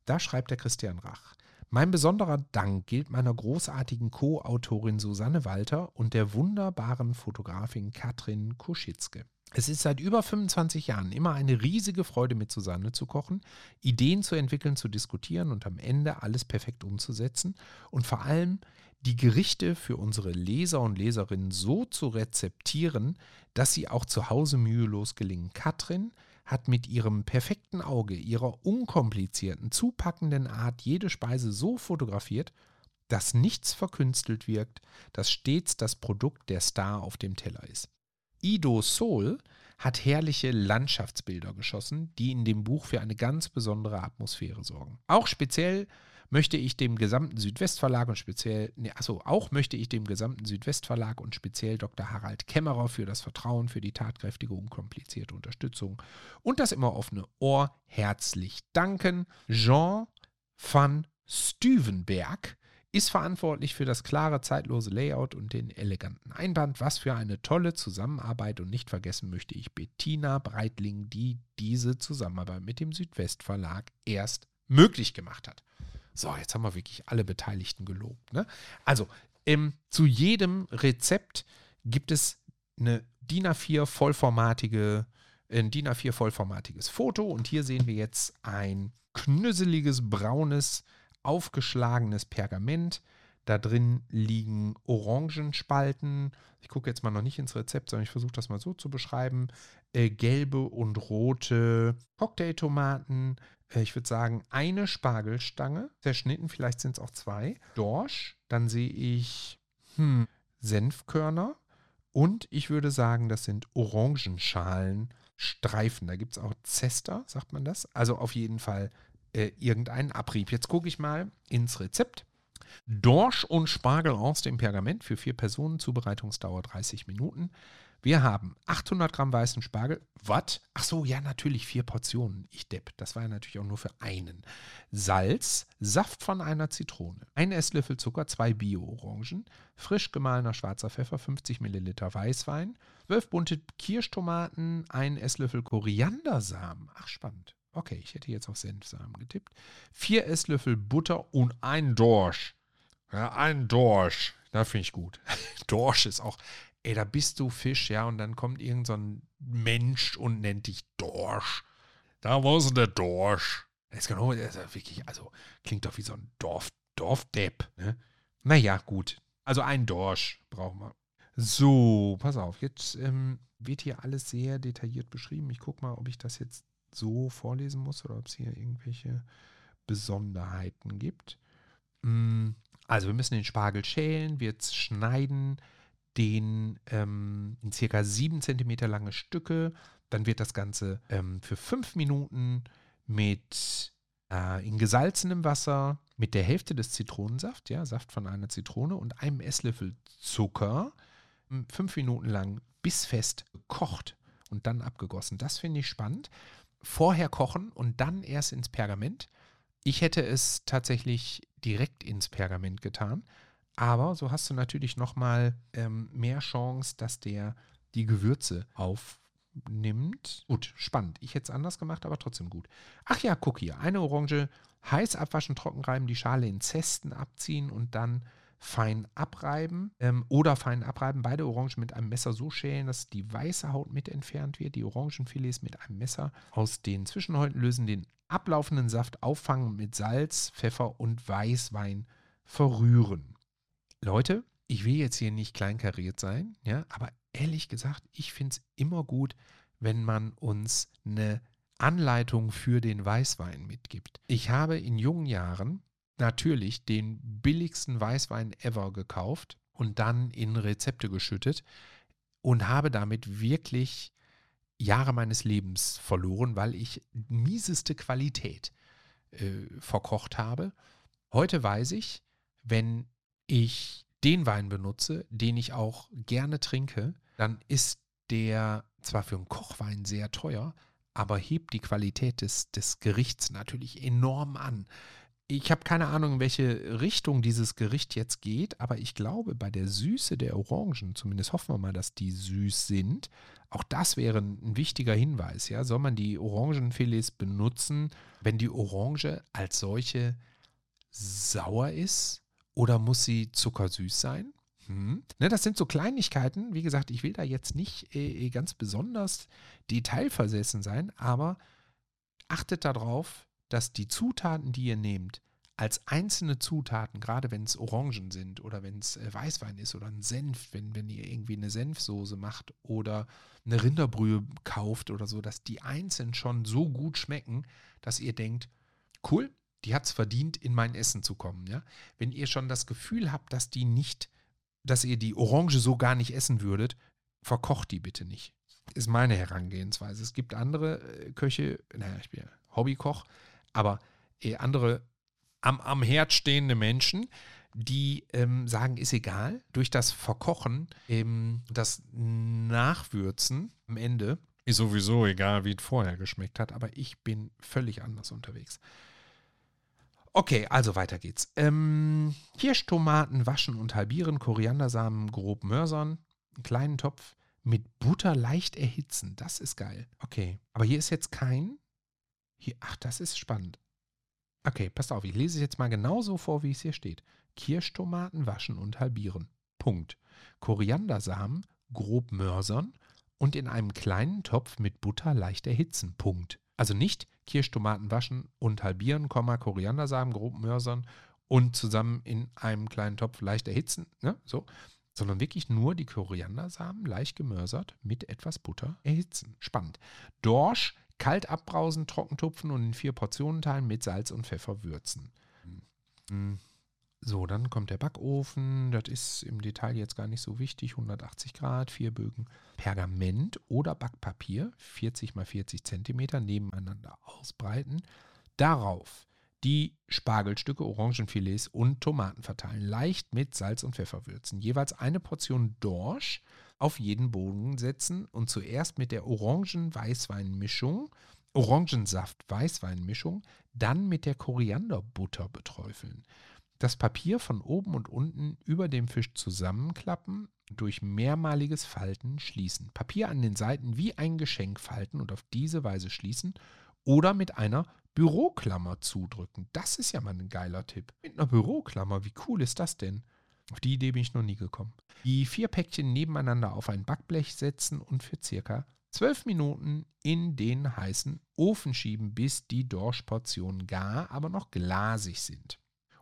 Da schreibt der Christian Rach. Mein besonderer Dank gilt meiner großartigen Co-Autorin Susanne Walter und der wunderbaren Fotografin Katrin Kuschitzke. Es ist seit über 25 Jahren immer eine riesige Freude, mit Susanne zu kochen, Ideen zu entwickeln, zu diskutieren und am Ende alles perfekt umzusetzen und vor allem die Gerichte für unsere Leser und Leserinnen so zu rezeptieren, dass sie auch zu Hause mühelos gelingen. Katrin hat mit ihrem perfekten Auge, ihrer unkomplizierten, zupackenden Art jede Speise so fotografiert, dass nichts verkünstelt wirkt, dass stets das Produkt der Star auf dem Teller ist. Ido Sol hat herrliche Landschaftsbilder geschossen, die in dem Buch für eine ganz besondere Atmosphäre sorgen. Auch speziell möchte ich dem gesamten Südwestverlag und speziell, nee, achso, auch möchte ich dem gesamten Südwestverlag und speziell Dr. Harald Kämmerer für das Vertrauen, für die tatkräftige, unkomplizierte Unterstützung und das immer offene Ohr herzlich danken. Jean van Stüvenberg ist verantwortlich für das klare, zeitlose Layout und den eleganten Einband. Was für eine tolle Zusammenarbeit und nicht vergessen möchte ich Bettina Breitling, die diese Zusammenarbeit mit dem Südwestverlag erst möglich gemacht hat. So, jetzt haben wir wirklich alle Beteiligten gelobt. Ne? Also, ähm, zu jedem Rezept gibt es eine DIN A4 vollformatige, ein DIN A4 vollformatiges Foto und hier sehen wir jetzt ein knüsseliges, braunes, aufgeschlagenes Pergament. Da drin liegen Orangenspalten. Ich gucke jetzt mal noch nicht ins Rezept, sondern ich versuche das mal so zu beschreiben. Äh, gelbe und rote Cocktailtomaten, äh, ich würde sagen, eine Spargelstange, zerschnitten, vielleicht sind es auch zwei, Dorsch, dann sehe ich hm, Senfkörner und ich würde sagen, das sind Orangenschalen, Streifen. Da gibt es auch Zester, sagt man das. Also auf jeden Fall äh, irgendeinen Abrieb. Jetzt gucke ich mal ins Rezept. Dorsch und Spargel aus dem Pergament für vier Personen, Zubereitungsdauer 30 Minuten. Wir haben 800 Gramm weißen Spargel. Was? Ach so, ja, natürlich vier Portionen. Ich depp. Das war ja natürlich auch nur für einen. Salz, Saft von einer Zitrone, ein Esslöffel Zucker, zwei Bio-Orangen, frisch gemahlener schwarzer Pfeffer, 50 Milliliter Weißwein, 12 bunte Kirschtomaten, ein Esslöffel Koriandersamen. Ach, spannend. Okay, ich hätte jetzt auf Senfsamen getippt. Vier Esslöffel Butter und ein Dorsch. Ja, ein Dorsch. Da finde ich gut. <laughs> Dorsch ist auch, ey, da bist du Fisch, ja, und dann kommt irgend so ein Mensch und nennt dich Dorsch. Da war es der Dorsch. Das ist genau, das ist wirklich, also klingt doch wie so ein Dorf, Dorfdepp. Ne? Naja, gut. Also ein Dorsch brauchen wir. So, pass auf, jetzt ähm, wird hier alles sehr detailliert beschrieben. Ich gucke mal, ob ich das jetzt so vorlesen muss oder ob es hier irgendwelche Besonderheiten gibt. Mm, also wir müssen den Spargel schälen, wir schneiden, den ähm, in circa 7 cm lange Stücke. Dann wird das Ganze ähm, für 5 Minuten mit äh, in gesalzenem Wasser mit der Hälfte des Zitronensaft, ja, Saft von einer Zitrone und einem Esslöffel Zucker 5 hm, Minuten lang bissfest gekocht und dann abgegossen. Das finde ich spannend. Vorher kochen und dann erst ins Pergament. Ich hätte es tatsächlich direkt ins Pergament getan, aber so hast du natürlich nochmal ähm, mehr Chance, dass der die Gewürze aufnimmt. Gut, spannend. Ich hätte es anders gemacht, aber trotzdem gut. Ach ja, guck hier. Eine Orange heiß abwaschen, trocken reiben, die Schale in Zesten abziehen und dann fein abreiben ähm, oder fein abreiben. Beide Orangen mit einem Messer so schälen, dass die weiße Haut mit entfernt wird. Die Orangenfilets mit einem Messer aus den Zwischenhäuten lösen, den ablaufenden Saft auffangen mit Salz, Pfeffer und Weißwein verrühren. Leute, ich will jetzt hier nicht kleinkariert sein, ja, aber ehrlich gesagt, ich finde es immer gut, wenn man uns eine Anleitung für den Weißwein mitgibt. Ich habe in jungen Jahren natürlich den billigsten Weißwein ever gekauft und dann in Rezepte geschüttet. und habe damit wirklich Jahre meines Lebens verloren, weil ich mieseste Qualität äh, verkocht habe. Heute weiß ich, wenn ich den Wein benutze, den ich auch gerne trinke, dann ist der zwar für einen Kochwein sehr teuer, aber hebt die Qualität des, des Gerichts natürlich enorm an. Ich habe keine Ahnung, in welche Richtung dieses Gericht jetzt geht, aber ich glaube, bei der Süße der Orangen, zumindest hoffen wir mal, dass die süß sind, auch das wäre ein wichtiger Hinweis. Ja? Soll man die Orangenfilets benutzen, wenn die Orange als solche sauer ist oder muss sie zuckersüß sein? Hm. Ne, das sind so Kleinigkeiten. Wie gesagt, ich will da jetzt nicht äh, ganz besonders detailversessen sein, aber achtet darauf, dass die Zutaten, die ihr nehmt, als einzelne Zutaten, gerade wenn es Orangen sind oder wenn es äh, Weißwein ist oder ein Senf, wenn, wenn ihr irgendwie eine Senfsoße macht oder eine Rinderbrühe kauft oder so, dass die einzeln schon so gut schmecken, dass ihr denkt, cool, die hat es verdient, in mein Essen zu kommen. Ja? Wenn ihr schon das Gefühl habt, dass die nicht, dass ihr die Orange so gar nicht essen würdet, verkocht die bitte nicht. Ist meine Herangehensweise. Es gibt andere äh, Köche, naja, ich bin Hobbykoch, aber äh, andere am, am Herd stehende Menschen, die ähm, sagen, ist egal, durch das Verkochen, ähm, das Nachwürzen am Ende, ist sowieso egal, wie es vorher geschmeckt hat, aber ich bin völlig anders unterwegs. Okay, also weiter geht's. Ähm, Kirschtomaten waschen und halbieren, Koriandersamen grob mörsern, einen kleinen Topf mit Butter leicht erhitzen. Das ist geil. Okay, aber hier ist jetzt kein. Hier, ach, das ist spannend. Okay, passt auf, ich lese es jetzt mal genauso vor, wie es hier steht. Kirschtomaten waschen und halbieren. Punkt. Koriandersamen grob mörsern und in einem kleinen Topf mit Butter leicht erhitzen. Punkt. Also nicht Kirschtomaten waschen und halbieren, Koriandersamen grob mörsern und zusammen in einem kleinen Topf leicht erhitzen, ne? so, sondern wirklich nur die Koriandersamen leicht gemörsert mit etwas Butter erhitzen. Spannend. Dorsch kalt abbrausen, trocken tupfen und in vier Portionen teilen mit Salz und Pfeffer würzen. Mhm. So, dann kommt der Backofen. Das ist im Detail jetzt gar nicht so wichtig. 180 Grad, vier Bögen Pergament oder Backpapier, 40 x 40 cm, nebeneinander ausbreiten. Darauf die Spargelstücke, Orangenfilets und Tomaten verteilen. Leicht mit Salz und Pfeffer würzen. Jeweils eine Portion Dorsch auf jeden Boden setzen und zuerst mit der Orangen-Weißwein-Mischung, Orangensaft-Weißwein-Mischung, dann mit der Korianderbutter beträufeln. Das Papier von oben und unten über dem Fisch zusammenklappen, durch mehrmaliges Falten schließen. Papier an den Seiten wie ein Geschenk falten und auf diese Weise schließen oder mit einer Büroklammer zudrücken. Das ist ja mal ein geiler Tipp. Mit einer Büroklammer, wie cool ist das denn? Auf die Idee bin ich noch nie gekommen. Die vier Päckchen nebeneinander auf ein Backblech setzen und für circa zwölf Minuten in den heißen Ofen schieben, bis die Dorschportionen gar, aber noch glasig sind.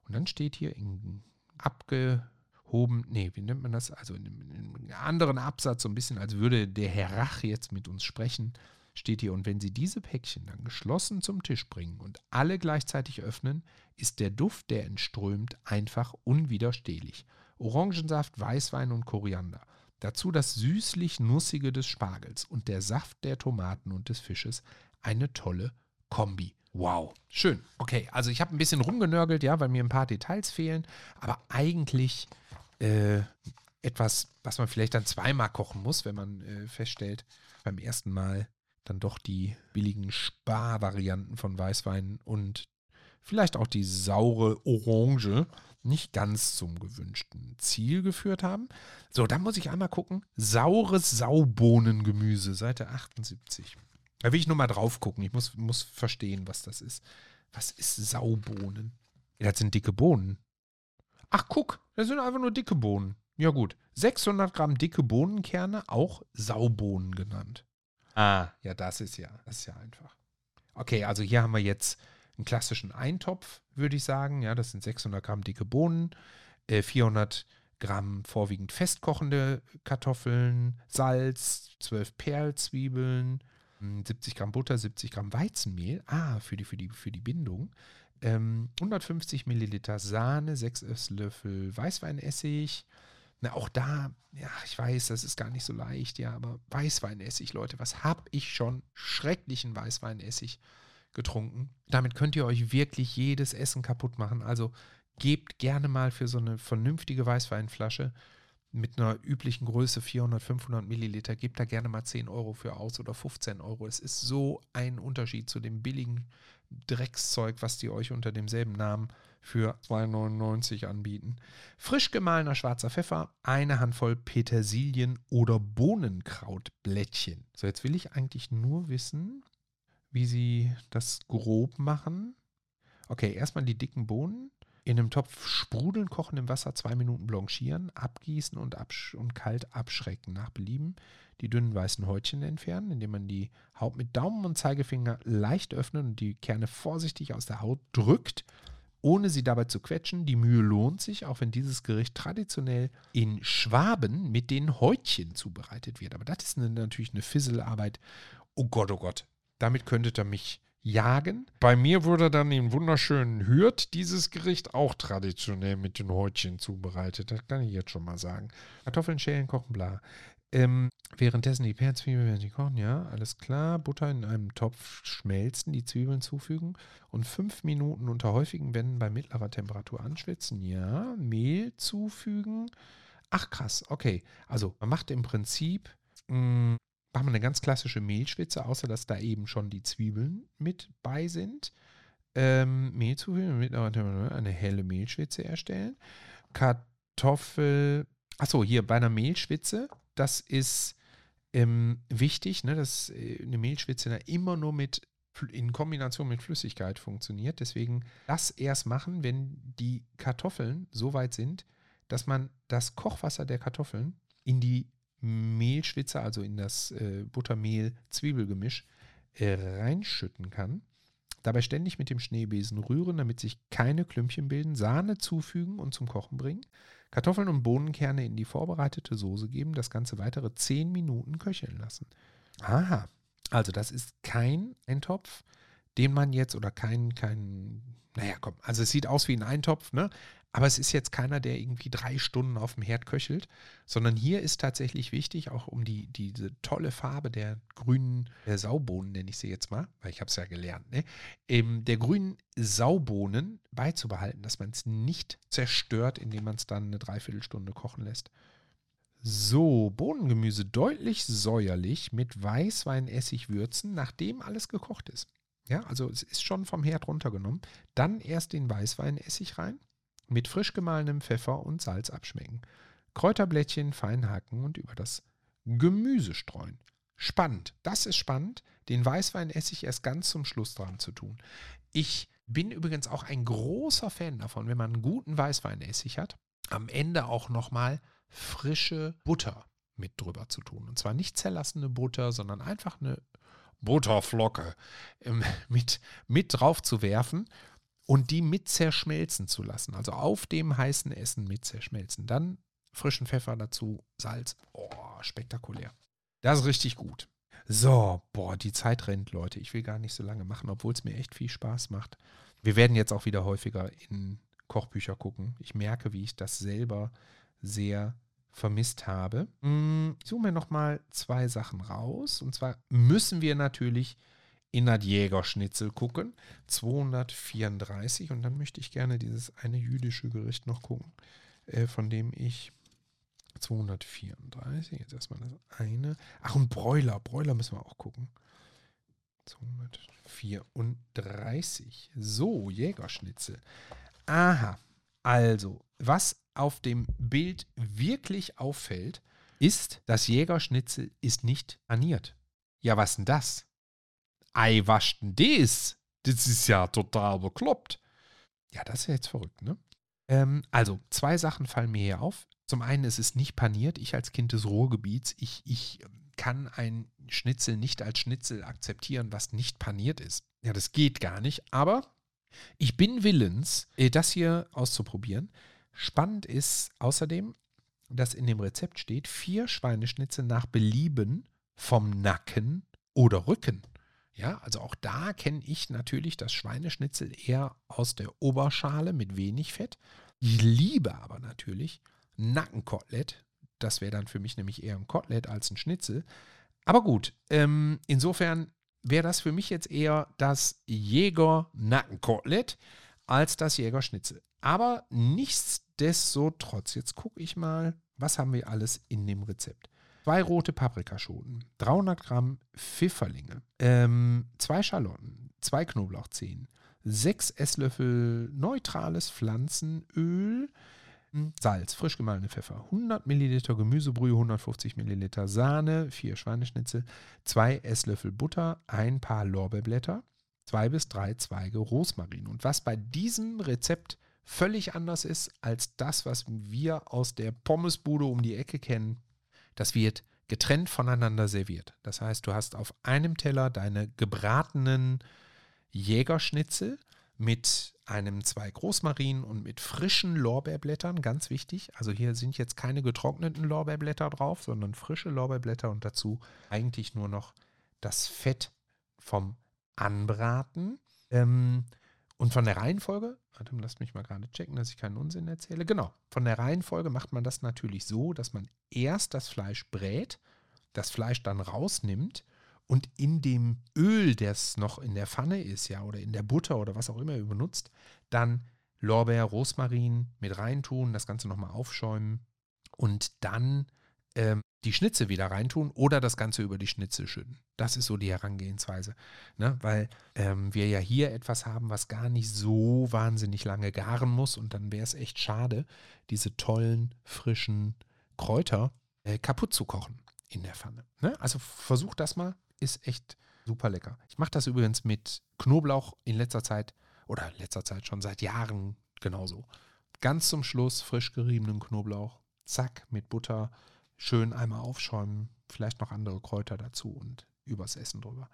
Und dann steht hier in abgehoben, nee, wie nennt man das? Also in einem, anderen Absatz, so ein bisschen, als würde der Herr Rach jetzt mit uns sprechen, steht hier, und wenn Sie diese Päckchen dann geschlossen zum Tisch bringen und alle gleichzeitig öffnen, ist der Duft, der entströmt, einfach unwiderstehlich. Orangensaft, Weißwein und Koriander. Dazu das süßlich-nussige des Spargels und der Saft der Tomaten und des Fisches. Eine tolle Kombi. Wow, schön. Okay, also ich habe ein bisschen rumgenörgelt, ja, weil mir ein paar Details fehlen, aber eigentlich äh, etwas, was man vielleicht dann zweimal kochen muss, wenn man äh, feststellt, beim ersten Mal dann doch die billigen Sparvarianten von Weißwein und vielleicht auch die saure Orange nicht ganz zum gewünschten Ziel geführt haben. So, dann muss ich einmal gucken. Saures Saubohnengemüse, Seite 78. Da will ich nur mal drauf gucken. Ich muss, muss verstehen, was das ist. Was ist Saubohnen? Ja, das sind dicke Bohnen. Ach, guck, das sind einfach nur dicke Bohnen. Ja, gut. 600 Gramm dicke Bohnenkerne, auch Saubohnen genannt. Ah, ja, das ist ja, das ist ja einfach. Okay, also hier haben wir jetzt einen klassischen Eintopf, würde ich sagen. Ja, das sind 600 Gramm dicke Bohnen, äh, 400 Gramm vorwiegend festkochende Kartoffeln, Salz, 12 Perlzwiebeln, 70 hm, Gramm Butter, 70 Gramm Weizenmehl, ah, für die, für die, für die Bindung, ähm, 150 Milliliter Sahne, 6 Esslöffel Weißweinessig, Na, auch da, ja, ich weiß, das ist gar nicht so leicht, ja, aber Weißweinessig, Leute, was habe ich schon schrecklichen Weißweinessig getrunken? Damit könnt ihr euch wirklich jedes Essen kaputt machen. Also gebt gerne mal für so eine vernünftige Weißweinflasche mit einer üblichen Größe 400, 500 Milliliter, gebt da gerne mal 10 Euro für aus oder 15 Euro. Es ist so ein Unterschied zu dem billigen Dreckszeug, was die euch unter demselben Namen für 2,99 anbieten. Frisch gemahlener schwarzer Pfeffer, eine Handvoll Petersilien oder Bohnenkrautblättchen. So, jetzt will ich eigentlich nur wissen, wie sie das grob machen. Okay, erstmal die dicken Bohnen in einem Topf sprudeln, kochen im Wasser, zwei Minuten blanchieren, abgießen und, absch und kalt abschrecken. Nach Belieben die dünnen weißen Häutchen entfernen, indem man die Haut mit Daumen und Zeigefinger leicht öffnet und die Kerne vorsichtig aus der Haut drückt, ohne sie dabei zu quetschen. Die Mühe lohnt sich, auch wenn dieses Gericht traditionell in Schwaben mit den Häutchen zubereitet wird. Aber das ist eine, natürlich eine Fisselarbeit. Oh Gott, oh Gott. Damit könntet ihr mich jagen. Bei mir wurde dann im wunderschönen Hürth dieses Gericht auch traditionell mit den Häutchen zubereitet. Das kann ich jetzt schon mal sagen. Kartoffeln schälen, kochen, bla. Ähm, währenddessen die Peerzwiebeln werden die kochen, ja, alles klar. Butter in einem Topf schmelzen, die Zwiebeln zufügen und fünf Minuten unter häufigen Wenden bei mittlerer Temperatur anschwitzen, ja. Mehl zufügen. Ach krass, okay. Also man macht im Prinzip mh, machen wir eine ganz klassische Mehlschwitze, außer dass da eben schon die Zwiebeln mit bei sind. Ähm, Mehl zufügen, mit eine helle Mehlschwitze erstellen. Kartoffel, achso, hier bei einer Mehlschwitze, das ist ähm, wichtig, ne, dass äh, eine Mehlschwitze immer nur mit in Kombination mit Flüssigkeit funktioniert. Deswegen das erst machen, wenn die Kartoffeln so weit sind, dass man das Kochwasser der Kartoffeln in die Mehlschwitze, also in das äh, Buttermehl-Zwiebelgemisch, äh, reinschütten kann. Dabei ständig mit dem Schneebesen rühren, damit sich keine Klümpchen bilden, Sahne zufügen und zum Kochen bringen. Kartoffeln und Bohnenkerne in die vorbereitete Soße geben, das Ganze weitere 10 Minuten köcheln lassen. Aha, also das ist kein Eintopf, den man jetzt oder kein, kein, naja, komm, also es sieht aus wie ein Eintopf, ne? Aber es ist jetzt keiner, der irgendwie drei Stunden auf dem Herd köchelt, sondern hier ist tatsächlich wichtig, auch um die, diese tolle Farbe der grünen der Saubohnen, nenne ich sie jetzt mal, weil ich habe es ja gelernt, ne? Ähm, der grünen Saubohnen beizubehalten, dass man es nicht zerstört, indem man es dann eine Dreiviertelstunde kochen lässt. So, Bohnengemüse deutlich säuerlich mit Weißweinessig würzen, nachdem alles gekocht ist. Ja, also es ist schon vom Herd runtergenommen. Dann erst den Weißweinessig rein mit frisch gemahlenem Pfeffer und Salz abschmecken. Kräuterblättchen fein hacken und über das Gemüse streuen. Spannend, das ist spannend, den Weißweinessig erst ganz zum Schluss dran zu tun. Ich bin übrigens auch ein großer Fan davon, wenn man einen guten Weißweinessig hat, am Ende auch nochmal frische Butter mit drüber zu tun. Und zwar nicht zerlassene Butter, sondern einfach eine Butterflocke ähm, <laughs> mit, mit drauf zu werfen und die mit zerschmelzen zu lassen. Also auf dem heißen Essen mit zerschmelzen. Dann frischen Pfeffer dazu, Salz. Oh, spektakulär. Das ist richtig gut. So, boah, die Zeit rennt, Leute. Ich will gar nicht so lange machen, obwohl es mir echt viel Spaß macht. Wir werden jetzt auch wieder häufiger in Kochbücher gucken. Ich merke, wie ich das selber sehr vermisst habe. Hm, ich suche mir nochmal zwei Sachen raus. Und zwar müssen wir natürlich in das Jägerschnitzel gucken. 234. Und dann möchte ich gerne dieses eine jüdische Gericht noch gucken, äh, von dem ich 234. Jetzt erstmal das eine. Ach, und Bräuler. Bräuler müssen wir auch gucken. 234. So, Jägerschnitzel. Aha. Also, was auf dem Bild wirklich auffällt, ist, das Jägerschnitzel ist nicht paniert. Ja, was denn das? Ei, was denn das? Das ist ja total bekloppt. Ja, das ist ja jetzt verrückt, ne? Ähm, also, zwei Sachen fallen mir hier auf. Zum einen ist es nicht paniert. Ich als Kind des Ruhrgebiets, ich, ich kann ein Schnitzel nicht als Schnitzel akzeptieren, was nicht paniert ist. Ja, das geht gar nicht. Aber ich bin willens, äh, das hier auszuprobieren. Spannend ist außerdem, dass in dem Rezept steht, vier Schweineschnitzel nach Belieben vom Nacken oder Rücken. Ja, also auch da kenne ich natürlich das Schweineschnitzel eher aus der Oberschale mit wenig Fett. Ich liebe aber natürlich Nackenkotelett. Das wäre dann für mich nämlich eher ein Kotelett als ein Schnitzel. Aber gut, ähm, insofern wäre das für mich jetzt eher das Jäger-Nackenkotelett als das Jägerschnitzel. Aber nichtsdestotrotz, jetzt gucke ich mal, was haben wir alles in dem Rezept. Zwei rote Paprikaschoten, 300 Gramm Pfifferlinge, ähm, zwei Schalotten, zwei Knoblauchzehen, sechs Esslöffel neutrales Pflanzenöl, Salz, frisch gemahlene Pfeffer, 100 Milliliter Gemüsebrühe, 150 Milliliter Sahne, vier Schweineschnitzel, zwei Esslöffel Butter, ein paar Lorbeerblätter, zwei bis drei Zweige Rosmarin. Und was bei diesem Rezept völlig anders ist als das, was wir aus der Pommesbude um die Ecke kennen, das wird getrennt voneinander serviert. Das heißt, du hast auf einem Teller deine gebratenen Jägerschnitzel mit einem zwei Großmarinen und mit frischen Lorbeerblättern, ganz wichtig. Also hier sind jetzt keine getrockneten Lorbeerblätter drauf, sondern frische Lorbeerblätter und dazu eigentlich nur noch das Fett vom Anbraten. Ähm, und von der Reihenfolge, warte, lasst mich mal gerade checken, dass ich keinen Unsinn erzähle. Genau, von der Reihenfolge macht man das natürlich so, dass man erst das Fleisch brät, das Fleisch dann rausnimmt und in dem Öl, das noch in der Pfanne ist, ja, oder in der Butter oder was auch immer ihr benutzt, dann Lorbeer, Rosmarin mit reintun, das Ganze nochmal aufschäumen und dann ähm, die Schnitze wieder reintun oder das Ganze über die Schnitze schütten. Das ist so die Herangehensweise. Ne? Weil ähm, wir ja hier etwas haben, was gar nicht so wahnsinnig lange garen muss und dann wäre es echt schade, diese tollen, frischen Kräuter äh, kaputt zu kochen in der Pfanne. Ne? Also versucht das mal, ist echt super lecker. Ich mache das übrigens mit Knoblauch in letzter Zeit oder in letzter Zeit schon seit Jahren genauso. Ganz zum Schluss frisch geriebenen Knoblauch, zack, mit Butter, schön einmal aufschäumen, vielleicht noch andere Kräuter dazu und übers Essen drüber.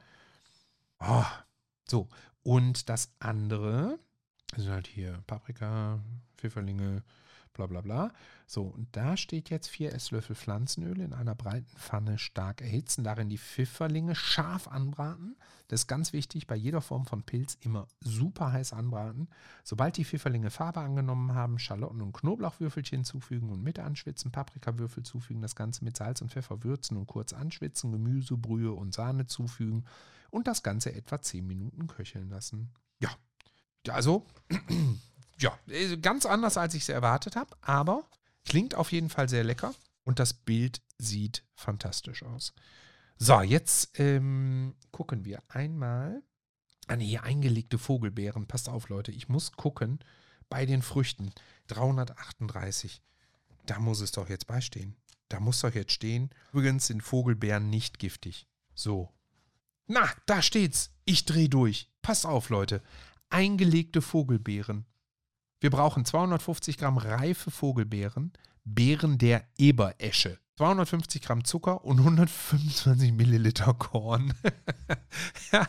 Oh, so, und das andere sind halt hier Paprika, Pfifferlinge, bla bla bla. So, und da steht jetzt vier Esslöffel Pflanzenöl in einer breiten Pfanne stark erhitzen, darin die Pfifferlinge scharf anbraten. Das ist ganz wichtig, bei jeder Form von Pilz immer super heiß anbraten. Sobald die Pfifferlinge Farbe angenommen haben, Schalotten und Knoblauchwürfelchen hinzufügen und mit anschwitzen, Paprikawürfel zufügen, das Ganze mit Salz und Pfeffer würzen und kurz anschwitzen, Gemüse, Brühe und Sahne zufügen und das Ganze etwa 10 Minuten köcheln lassen. Ja, also <clears throat> ja, äh, ganz anders, als ich es erwartet habe, aber klingt auf jeden Fall sehr lecker und das Bild sieht fantastisch aus. So, jetzt ähm, gucken wir einmal an hier eingelegte Vogelbeeren. Passt auf, Leute, ich muss gucken bei den Früchten. 338. Da muss es doch jetzt beistehen. Da muss doch jetzt stehen. Übrigens sind Vogelbeeren nicht giftig. So. Na, da steht's. Ich drehe durch. Passt auf, Leute. Eingelegte Vogelbeeren. Wir brauchen 250 Gramm reife Vogelbeeren, Beeren der Eberesche, 250 Gramm Zucker und 125 Milliliter Korn. <laughs> ja,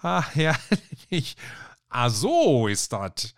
ah, herrlich. Ah, so ist das.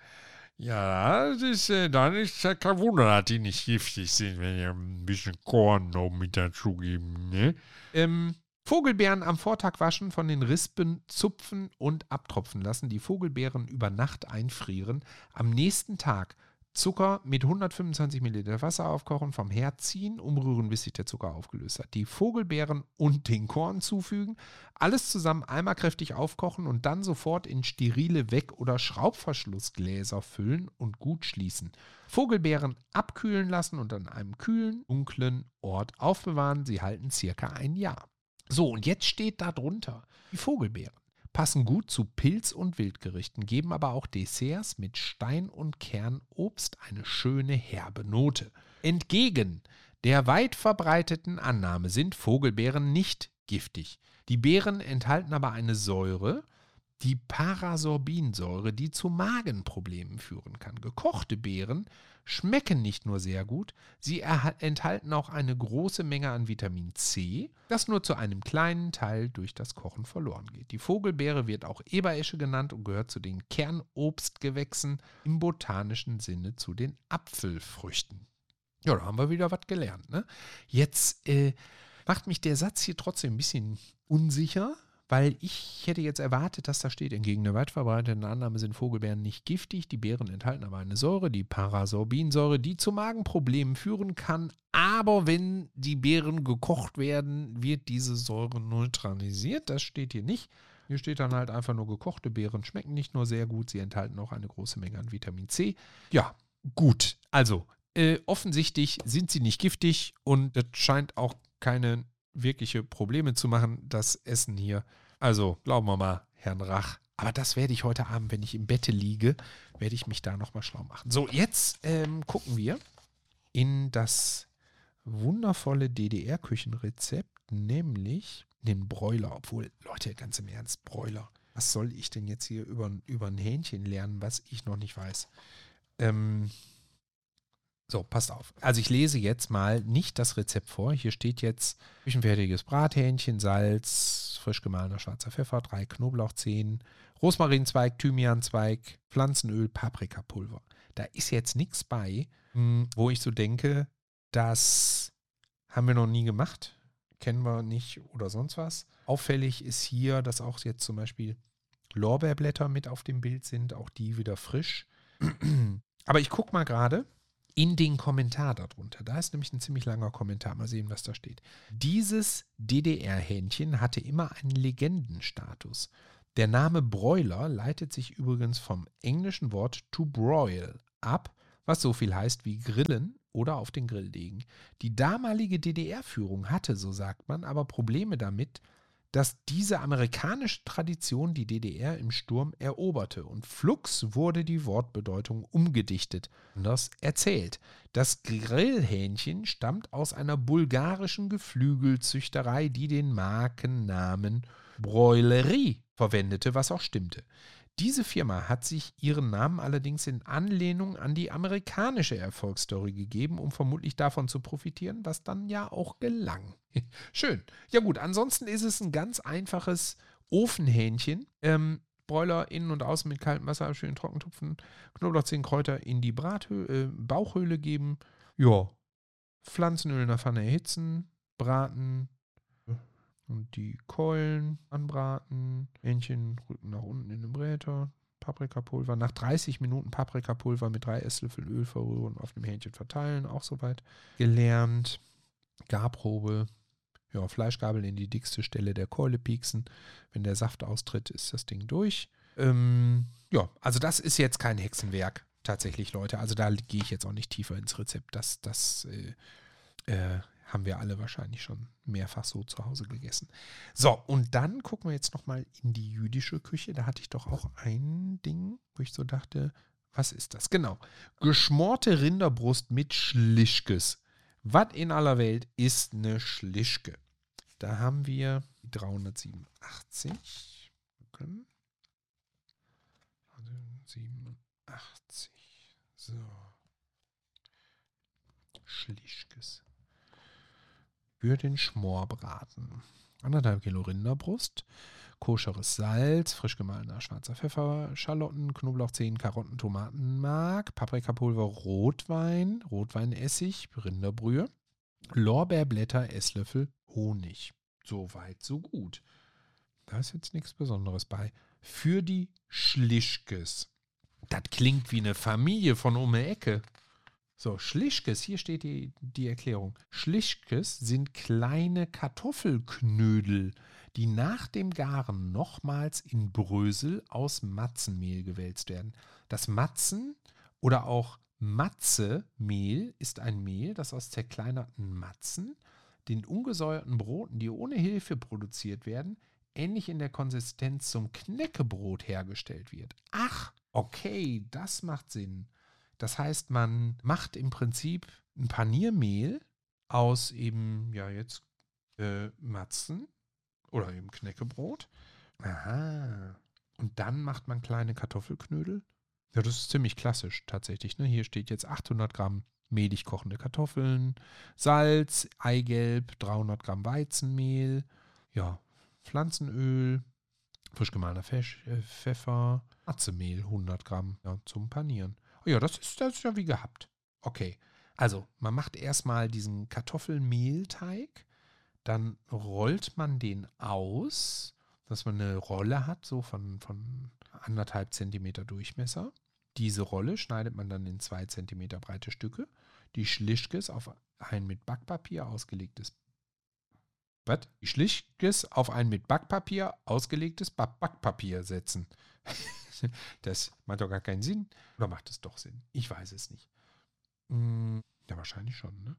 Ja, das ist, äh, dann ist ja kein Wunder, dass die nicht giftig sind, wenn ihr ein bisschen Korn noch mit dazugeben, ne? Ähm, Vogelbeeren am Vortag waschen, von den Rispen zupfen und abtropfen lassen, die Vogelbeeren über Nacht einfrieren, am nächsten Tag Zucker mit 125 Milliliter Wasser aufkochen, vom Herd ziehen, umrühren, bis sich der Zucker aufgelöst hat. Die Vogelbeeren und den Korn zufügen, alles zusammen einmal kräftig aufkochen und dann sofort in sterile Weg- oder Schraubverschlussgläser füllen und gut schließen. Vogelbeeren abkühlen lassen und an einem kühlen, dunklen Ort aufbewahren. Sie halten circa ein Jahr. So, und jetzt steht da drunter, die Vogelbeeren passen gut zu Pilz- und Wildgerichten, geben aber auch Desserts mit Stein- und Kernobst eine schöne herbe Note. Entgegen der weit verbreiteten Annahme sind Vogelbeeren nicht giftig. Die Beeren enthalten aber eine Säure, die Parasorbinsäure, die zu Magenproblemen führen kann. Gekochte Beeren schmecken nicht nur sehr gut, sie enthalten auch eine große Menge an Vitamin C, das nur zu einem kleinen Teil durch das Kochen verloren geht. Die Vogelbeere wird auch Eberesche genannt und gehört zu den Kernobstgewächsen im botanischen Sinne zu den Apfelfrüchten. Ja, da haben wir wieder was gelernt. Ne? Jetzt äh, macht mich der Satz hier trotzdem ein bisschen unsicher, weil ich hätte jetzt erwartet, dass da steht, entgegen der weit verbreiteten Annahme sind Vogelbeeren nicht giftig. Die Beeren enthalten aber eine Säure, die Parasorbinsäure, die zu Magenproblemen führen kann. Aber wenn die Beeren gekocht werden, wird diese Säure neutralisiert. Das steht hier nicht. Hier steht dann halt einfach nur gekochte Beeren schmecken nicht nur sehr gut, sie enthalten auch eine große Menge an Vitamin C. Ja, gut. Also, äh, offensichtlich sind sie nicht giftig und das scheint auch keine wirkliche Probleme zu machen, das Essen hier. Also glauben wir mal, Herrn Rach. Aber das werde ich heute Abend, wenn ich im Bette liege, werde ich mich da nochmal schlau machen. So, jetzt ähm, gucken wir in das wundervolle DDR-Küchenrezept, nämlich den Bräuler. Obwohl, Leute, ganz im Ernst, Bräuler. Was soll ich denn jetzt hier über, über ein Hähnchen lernen, was ich noch nicht weiß? Ähm, so, passt auf. Also ich lese jetzt mal nicht das Rezept vor. Hier steht jetzt küchenfertiges Brathähnchen, Salz, frisch gemahlener schwarzer Pfeffer, drei Knoblauchzehen, Rosmarinzweig, Thymianzweig, Pflanzenöl, Paprikapulver. Da ist jetzt nichts bei, hm, wo ich so denke, das haben wir noch nie gemacht, kennen wir nicht oder sonst was. Auffällig ist hier, dass auch jetzt zum Beispiel Lorbeerblätter mit auf dem Bild sind, auch die wieder frisch. <clears throat> Aber ich gucke mal gerade, in den Kommentar darunter. Da ist nämlich ein ziemlich langer Kommentar. Mal sehen, was da steht. Dieses DDR-Hähnchen hatte immer einen Legendenstatus. Der Name Broiler leitet sich übrigens vom englischen Wort to broil ab, was so viel heißt wie grillen oder auf den Grill legen. Die damalige DDR-Führung hatte, so sagt man, aber Probleme damit, dass diese amerikanische Tradition die DDR im Sturm eroberte und flugs wurde die Wortbedeutung umgedichtet, anders erzählt. Das Grillhähnchen stammt aus einer bulgarischen Geflügelzüchterei, die den Markennamen Broilerie verwendete, was auch stimmte. Diese Firma hat sich ihren Namen allerdings in Anlehnung an die amerikanische Erfolgsstory gegeben, um vermutlich davon zu profitieren, was dann ja auch gelang. <laughs> Schön. Ja gut, ansonsten ist es ein ganz einfaches Ofenhähnchen. Ähm, Broiler innen und außen mit kaltem Wasser schön trocken tupfen, Knoblauch, 10 Kräuter in die Brathöhle, äh, Bauchhöhle geben. Ja, Pflanzenöl in der Pfanne erhitzen, braten, und die Keulen anbraten, Hähnchen rücken nach unten in den Bräter, Paprikapulver. Nach 30 Minuten Paprikapulver mit drei Esslöffel Öl verrühren, auf dem Hähnchen verteilen, auch soweit gelernt. Garprobe, ja, Fleischgabel in die dickste Stelle der Keule pieksen. Wenn der Saft austritt, ist das Ding durch. Ähm, ja, also das ist jetzt kein Hexenwerk, tatsächlich, Leute. Also da gehe ich jetzt auch nicht tiefer ins Rezept. Das, das äh, äh, haben wir alle wahrscheinlich schon mehrfach so zu Hause gegessen. So, und dann gucken wir jetzt nochmal in die jüdische Küche. Da hatte ich doch auch ein Ding, wo ich so dachte, was ist das? Genau. Geschmorte Rinderbrust mit Schlischkes. Was in aller Welt ist eine Schlischke? Da haben wir 387. Gucken. 87. So. Schlischkes für den Schmorbraten. Anderthalb Kilo Rinderbrust, koscheres Salz, frisch gemahlener schwarzer Pfeffer, Schalotten, Knoblauchzehen, Karotten, Tomatenmark, Paprikapulver, Rotwein, Rotweinessig, Rinderbrühe, Lorbeerblätter, Esslöffel, Honig. So weit, so gut. Da ist jetzt nichts Besonderes bei. Für die Schlischkes. Das klingt wie eine Familie von um die Ecke. So, Schlischkes, hier steht die, die Erklärung. Schlischkes sind kleine Kartoffelknödel, die nach dem Garen nochmals in Brösel aus Matzenmehl gewälzt werden. Das Matzen oder auch Matzemehl ist ein Mehl, das aus zerkleinerten Matzen, den ungesäuerten Broten, die ohne Hilfe produziert werden, ähnlich in der Konsistenz zum Knäckebrot hergestellt wird. Ach, okay, das macht Sinn. Das heißt, man macht im Prinzip ein Paniermehl aus eben, ja, jetzt äh, Matzen oder eben Knäckebrot. Aha. Und dann macht man kleine Kartoffelknödel. Ja, das ist ziemlich klassisch tatsächlich. Ne? Hier steht jetzt 800 Gramm mehlig kochende Kartoffeln, Salz, Eigelb, 300 Gramm Weizenmehl, ja, Pflanzenöl, frisch gemahlener äh, Pfeffer, Matzemehl 100 Gramm ja, zum Panieren. Ja, das ist, das ist ja wie gehabt. Okay. Also, man macht erstmal diesen Kartoffelmehlteig, dann rollt man den aus, dass man eine Rolle hat, so von, von anderthalb Zentimeter Durchmesser. Diese Rolle schneidet man dann in zwei Zentimeter breite Stücke. Die Schlischkes auf ein mit Backpapier ausgelegtes was? Die Schlischkes auf ein mit Backpapier ausgelegtes Backpapier setzen. <laughs> das macht doch gar keinen Sinn. Oder macht es doch Sinn? Ich weiß es nicht. Hm, ja, wahrscheinlich schon, ne?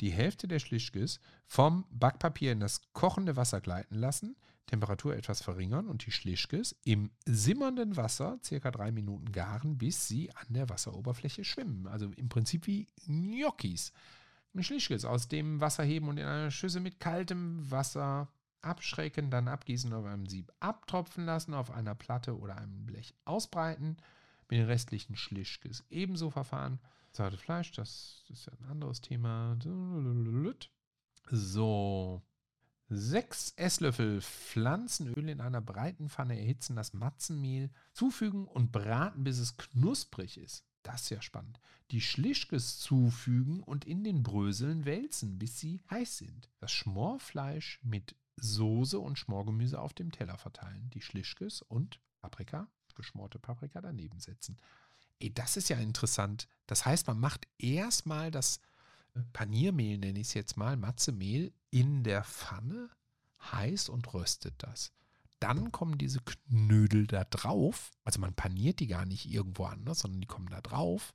Die Hälfte der Schlischkes vom Backpapier in das kochende Wasser gleiten lassen, Temperatur etwas verringern und die Schlischkes im simmernden Wasser circa drei Minuten garen, bis sie an der Wasseroberfläche schwimmen. Also im Prinzip wie Gnocchis. Schlischkes aus dem Wasser heben und in einer Schüssel mit kaltem Wasser abschrecken, dann abgießen, auf einem Sieb abtropfen lassen, auf einer Platte oder einem Blech ausbreiten, mit den restlichen Schlischkes ebenso verfahren. Zarte Fleisch, das ist ja ein anderes Thema. So. Sechs Esslöffel Pflanzenöl in einer breiten Pfanne erhitzen, das Matzenmehl zufügen und braten, bis es knusprig ist. Das ist ja spannend. Die Schlischkes zufügen und in den Bröseln wälzen, bis sie heiß sind. Das Schmorfleisch mit Soße und Schmorgemüse auf dem Teller verteilen. Die Schlischkes und Paprika, geschmorte Paprika daneben setzen. Ey, das ist ja interessant. Das heißt, man macht erstmal das äh, Paniermehl, nenne ich es jetzt mal, Matzemehl, in der Pfanne heiß und röstet das. Dann kommen diese Knödel da drauf. Also man paniert die gar nicht irgendwo anders, sondern die kommen da drauf.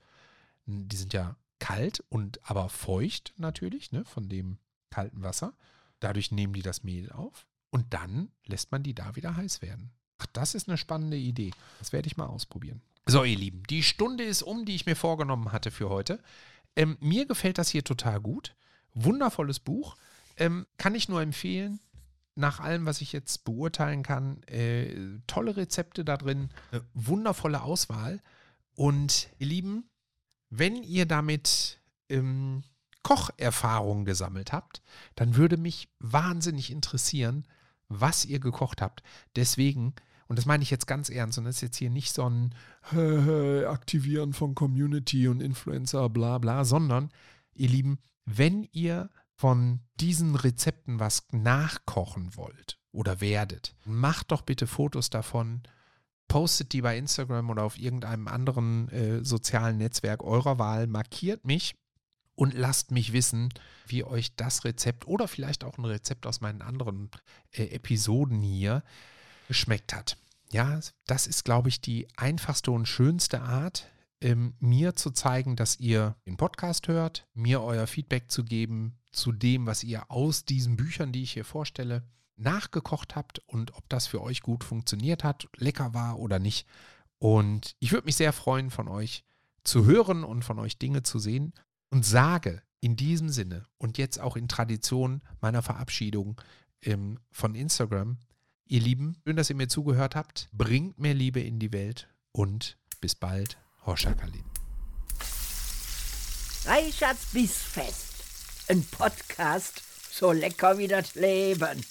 Die sind ja kalt und aber feucht natürlich, ne, von dem kalten Wasser. Dadurch nehmen die das Mehl auf und dann lässt man die da wieder heiß werden. Ach, das ist eine spannende Idee. Das werde ich mal ausprobieren. So, ihr Lieben, die Stunde ist um, die ich mir vorgenommen hatte für heute. Ähm, mir gefällt das hier total gut. Wundervolles Buch. Ähm, kann ich nur empfehlen. Nach allem, was ich jetzt beurteilen kann, äh, tolle Rezepte da drin, äh, wundervolle Auswahl. Und ihr Lieben, wenn ihr damit ähm, Kocherfahrungen gesammelt habt, dann würde mich wahnsinnig interessieren, was ihr gekocht habt. Deswegen und das meine ich jetzt ganz ernst, und das ist jetzt hier nicht so ein Aktivieren von Community und Influencer, bla bla, sondern, ihr Lieben, wenn ihr von diesen Rezepten was nachkochen wollt oder werdet, macht doch bitte Fotos davon, postet die bei Instagram oder auf irgendeinem anderen äh, sozialen Netzwerk eurer Wahl, markiert mich und lasst mich wissen, wie euch das Rezept oder vielleicht auch ein Rezept aus meinen anderen äh, Episoden hier geschmeckt hat. Ja, das ist, glaube ich, die einfachste und schönste Art, ähm, mir zu zeigen, dass ihr den Podcast hört, mir euer Feedback zu geben zu dem, was ihr aus diesen Büchern, die ich hier vorstelle, nachgekocht habt und ob das für euch gut funktioniert hat, lecker war oder nicht. Und ich würde mich sehr freuen, von euch zu hören und von euch Dinge zu sehen und sage in diesem Sinne und jetzt auch in Tradition meiner Verabschiedung ähm, von Instagram, Ihr Lieben, schön, dass ihr mir zugehört habt. Bringt mehr Liebe in die Welt und bis bald, Horschakalin. Reichards Bissfest. Ein Podcast so lecker wie das Leben.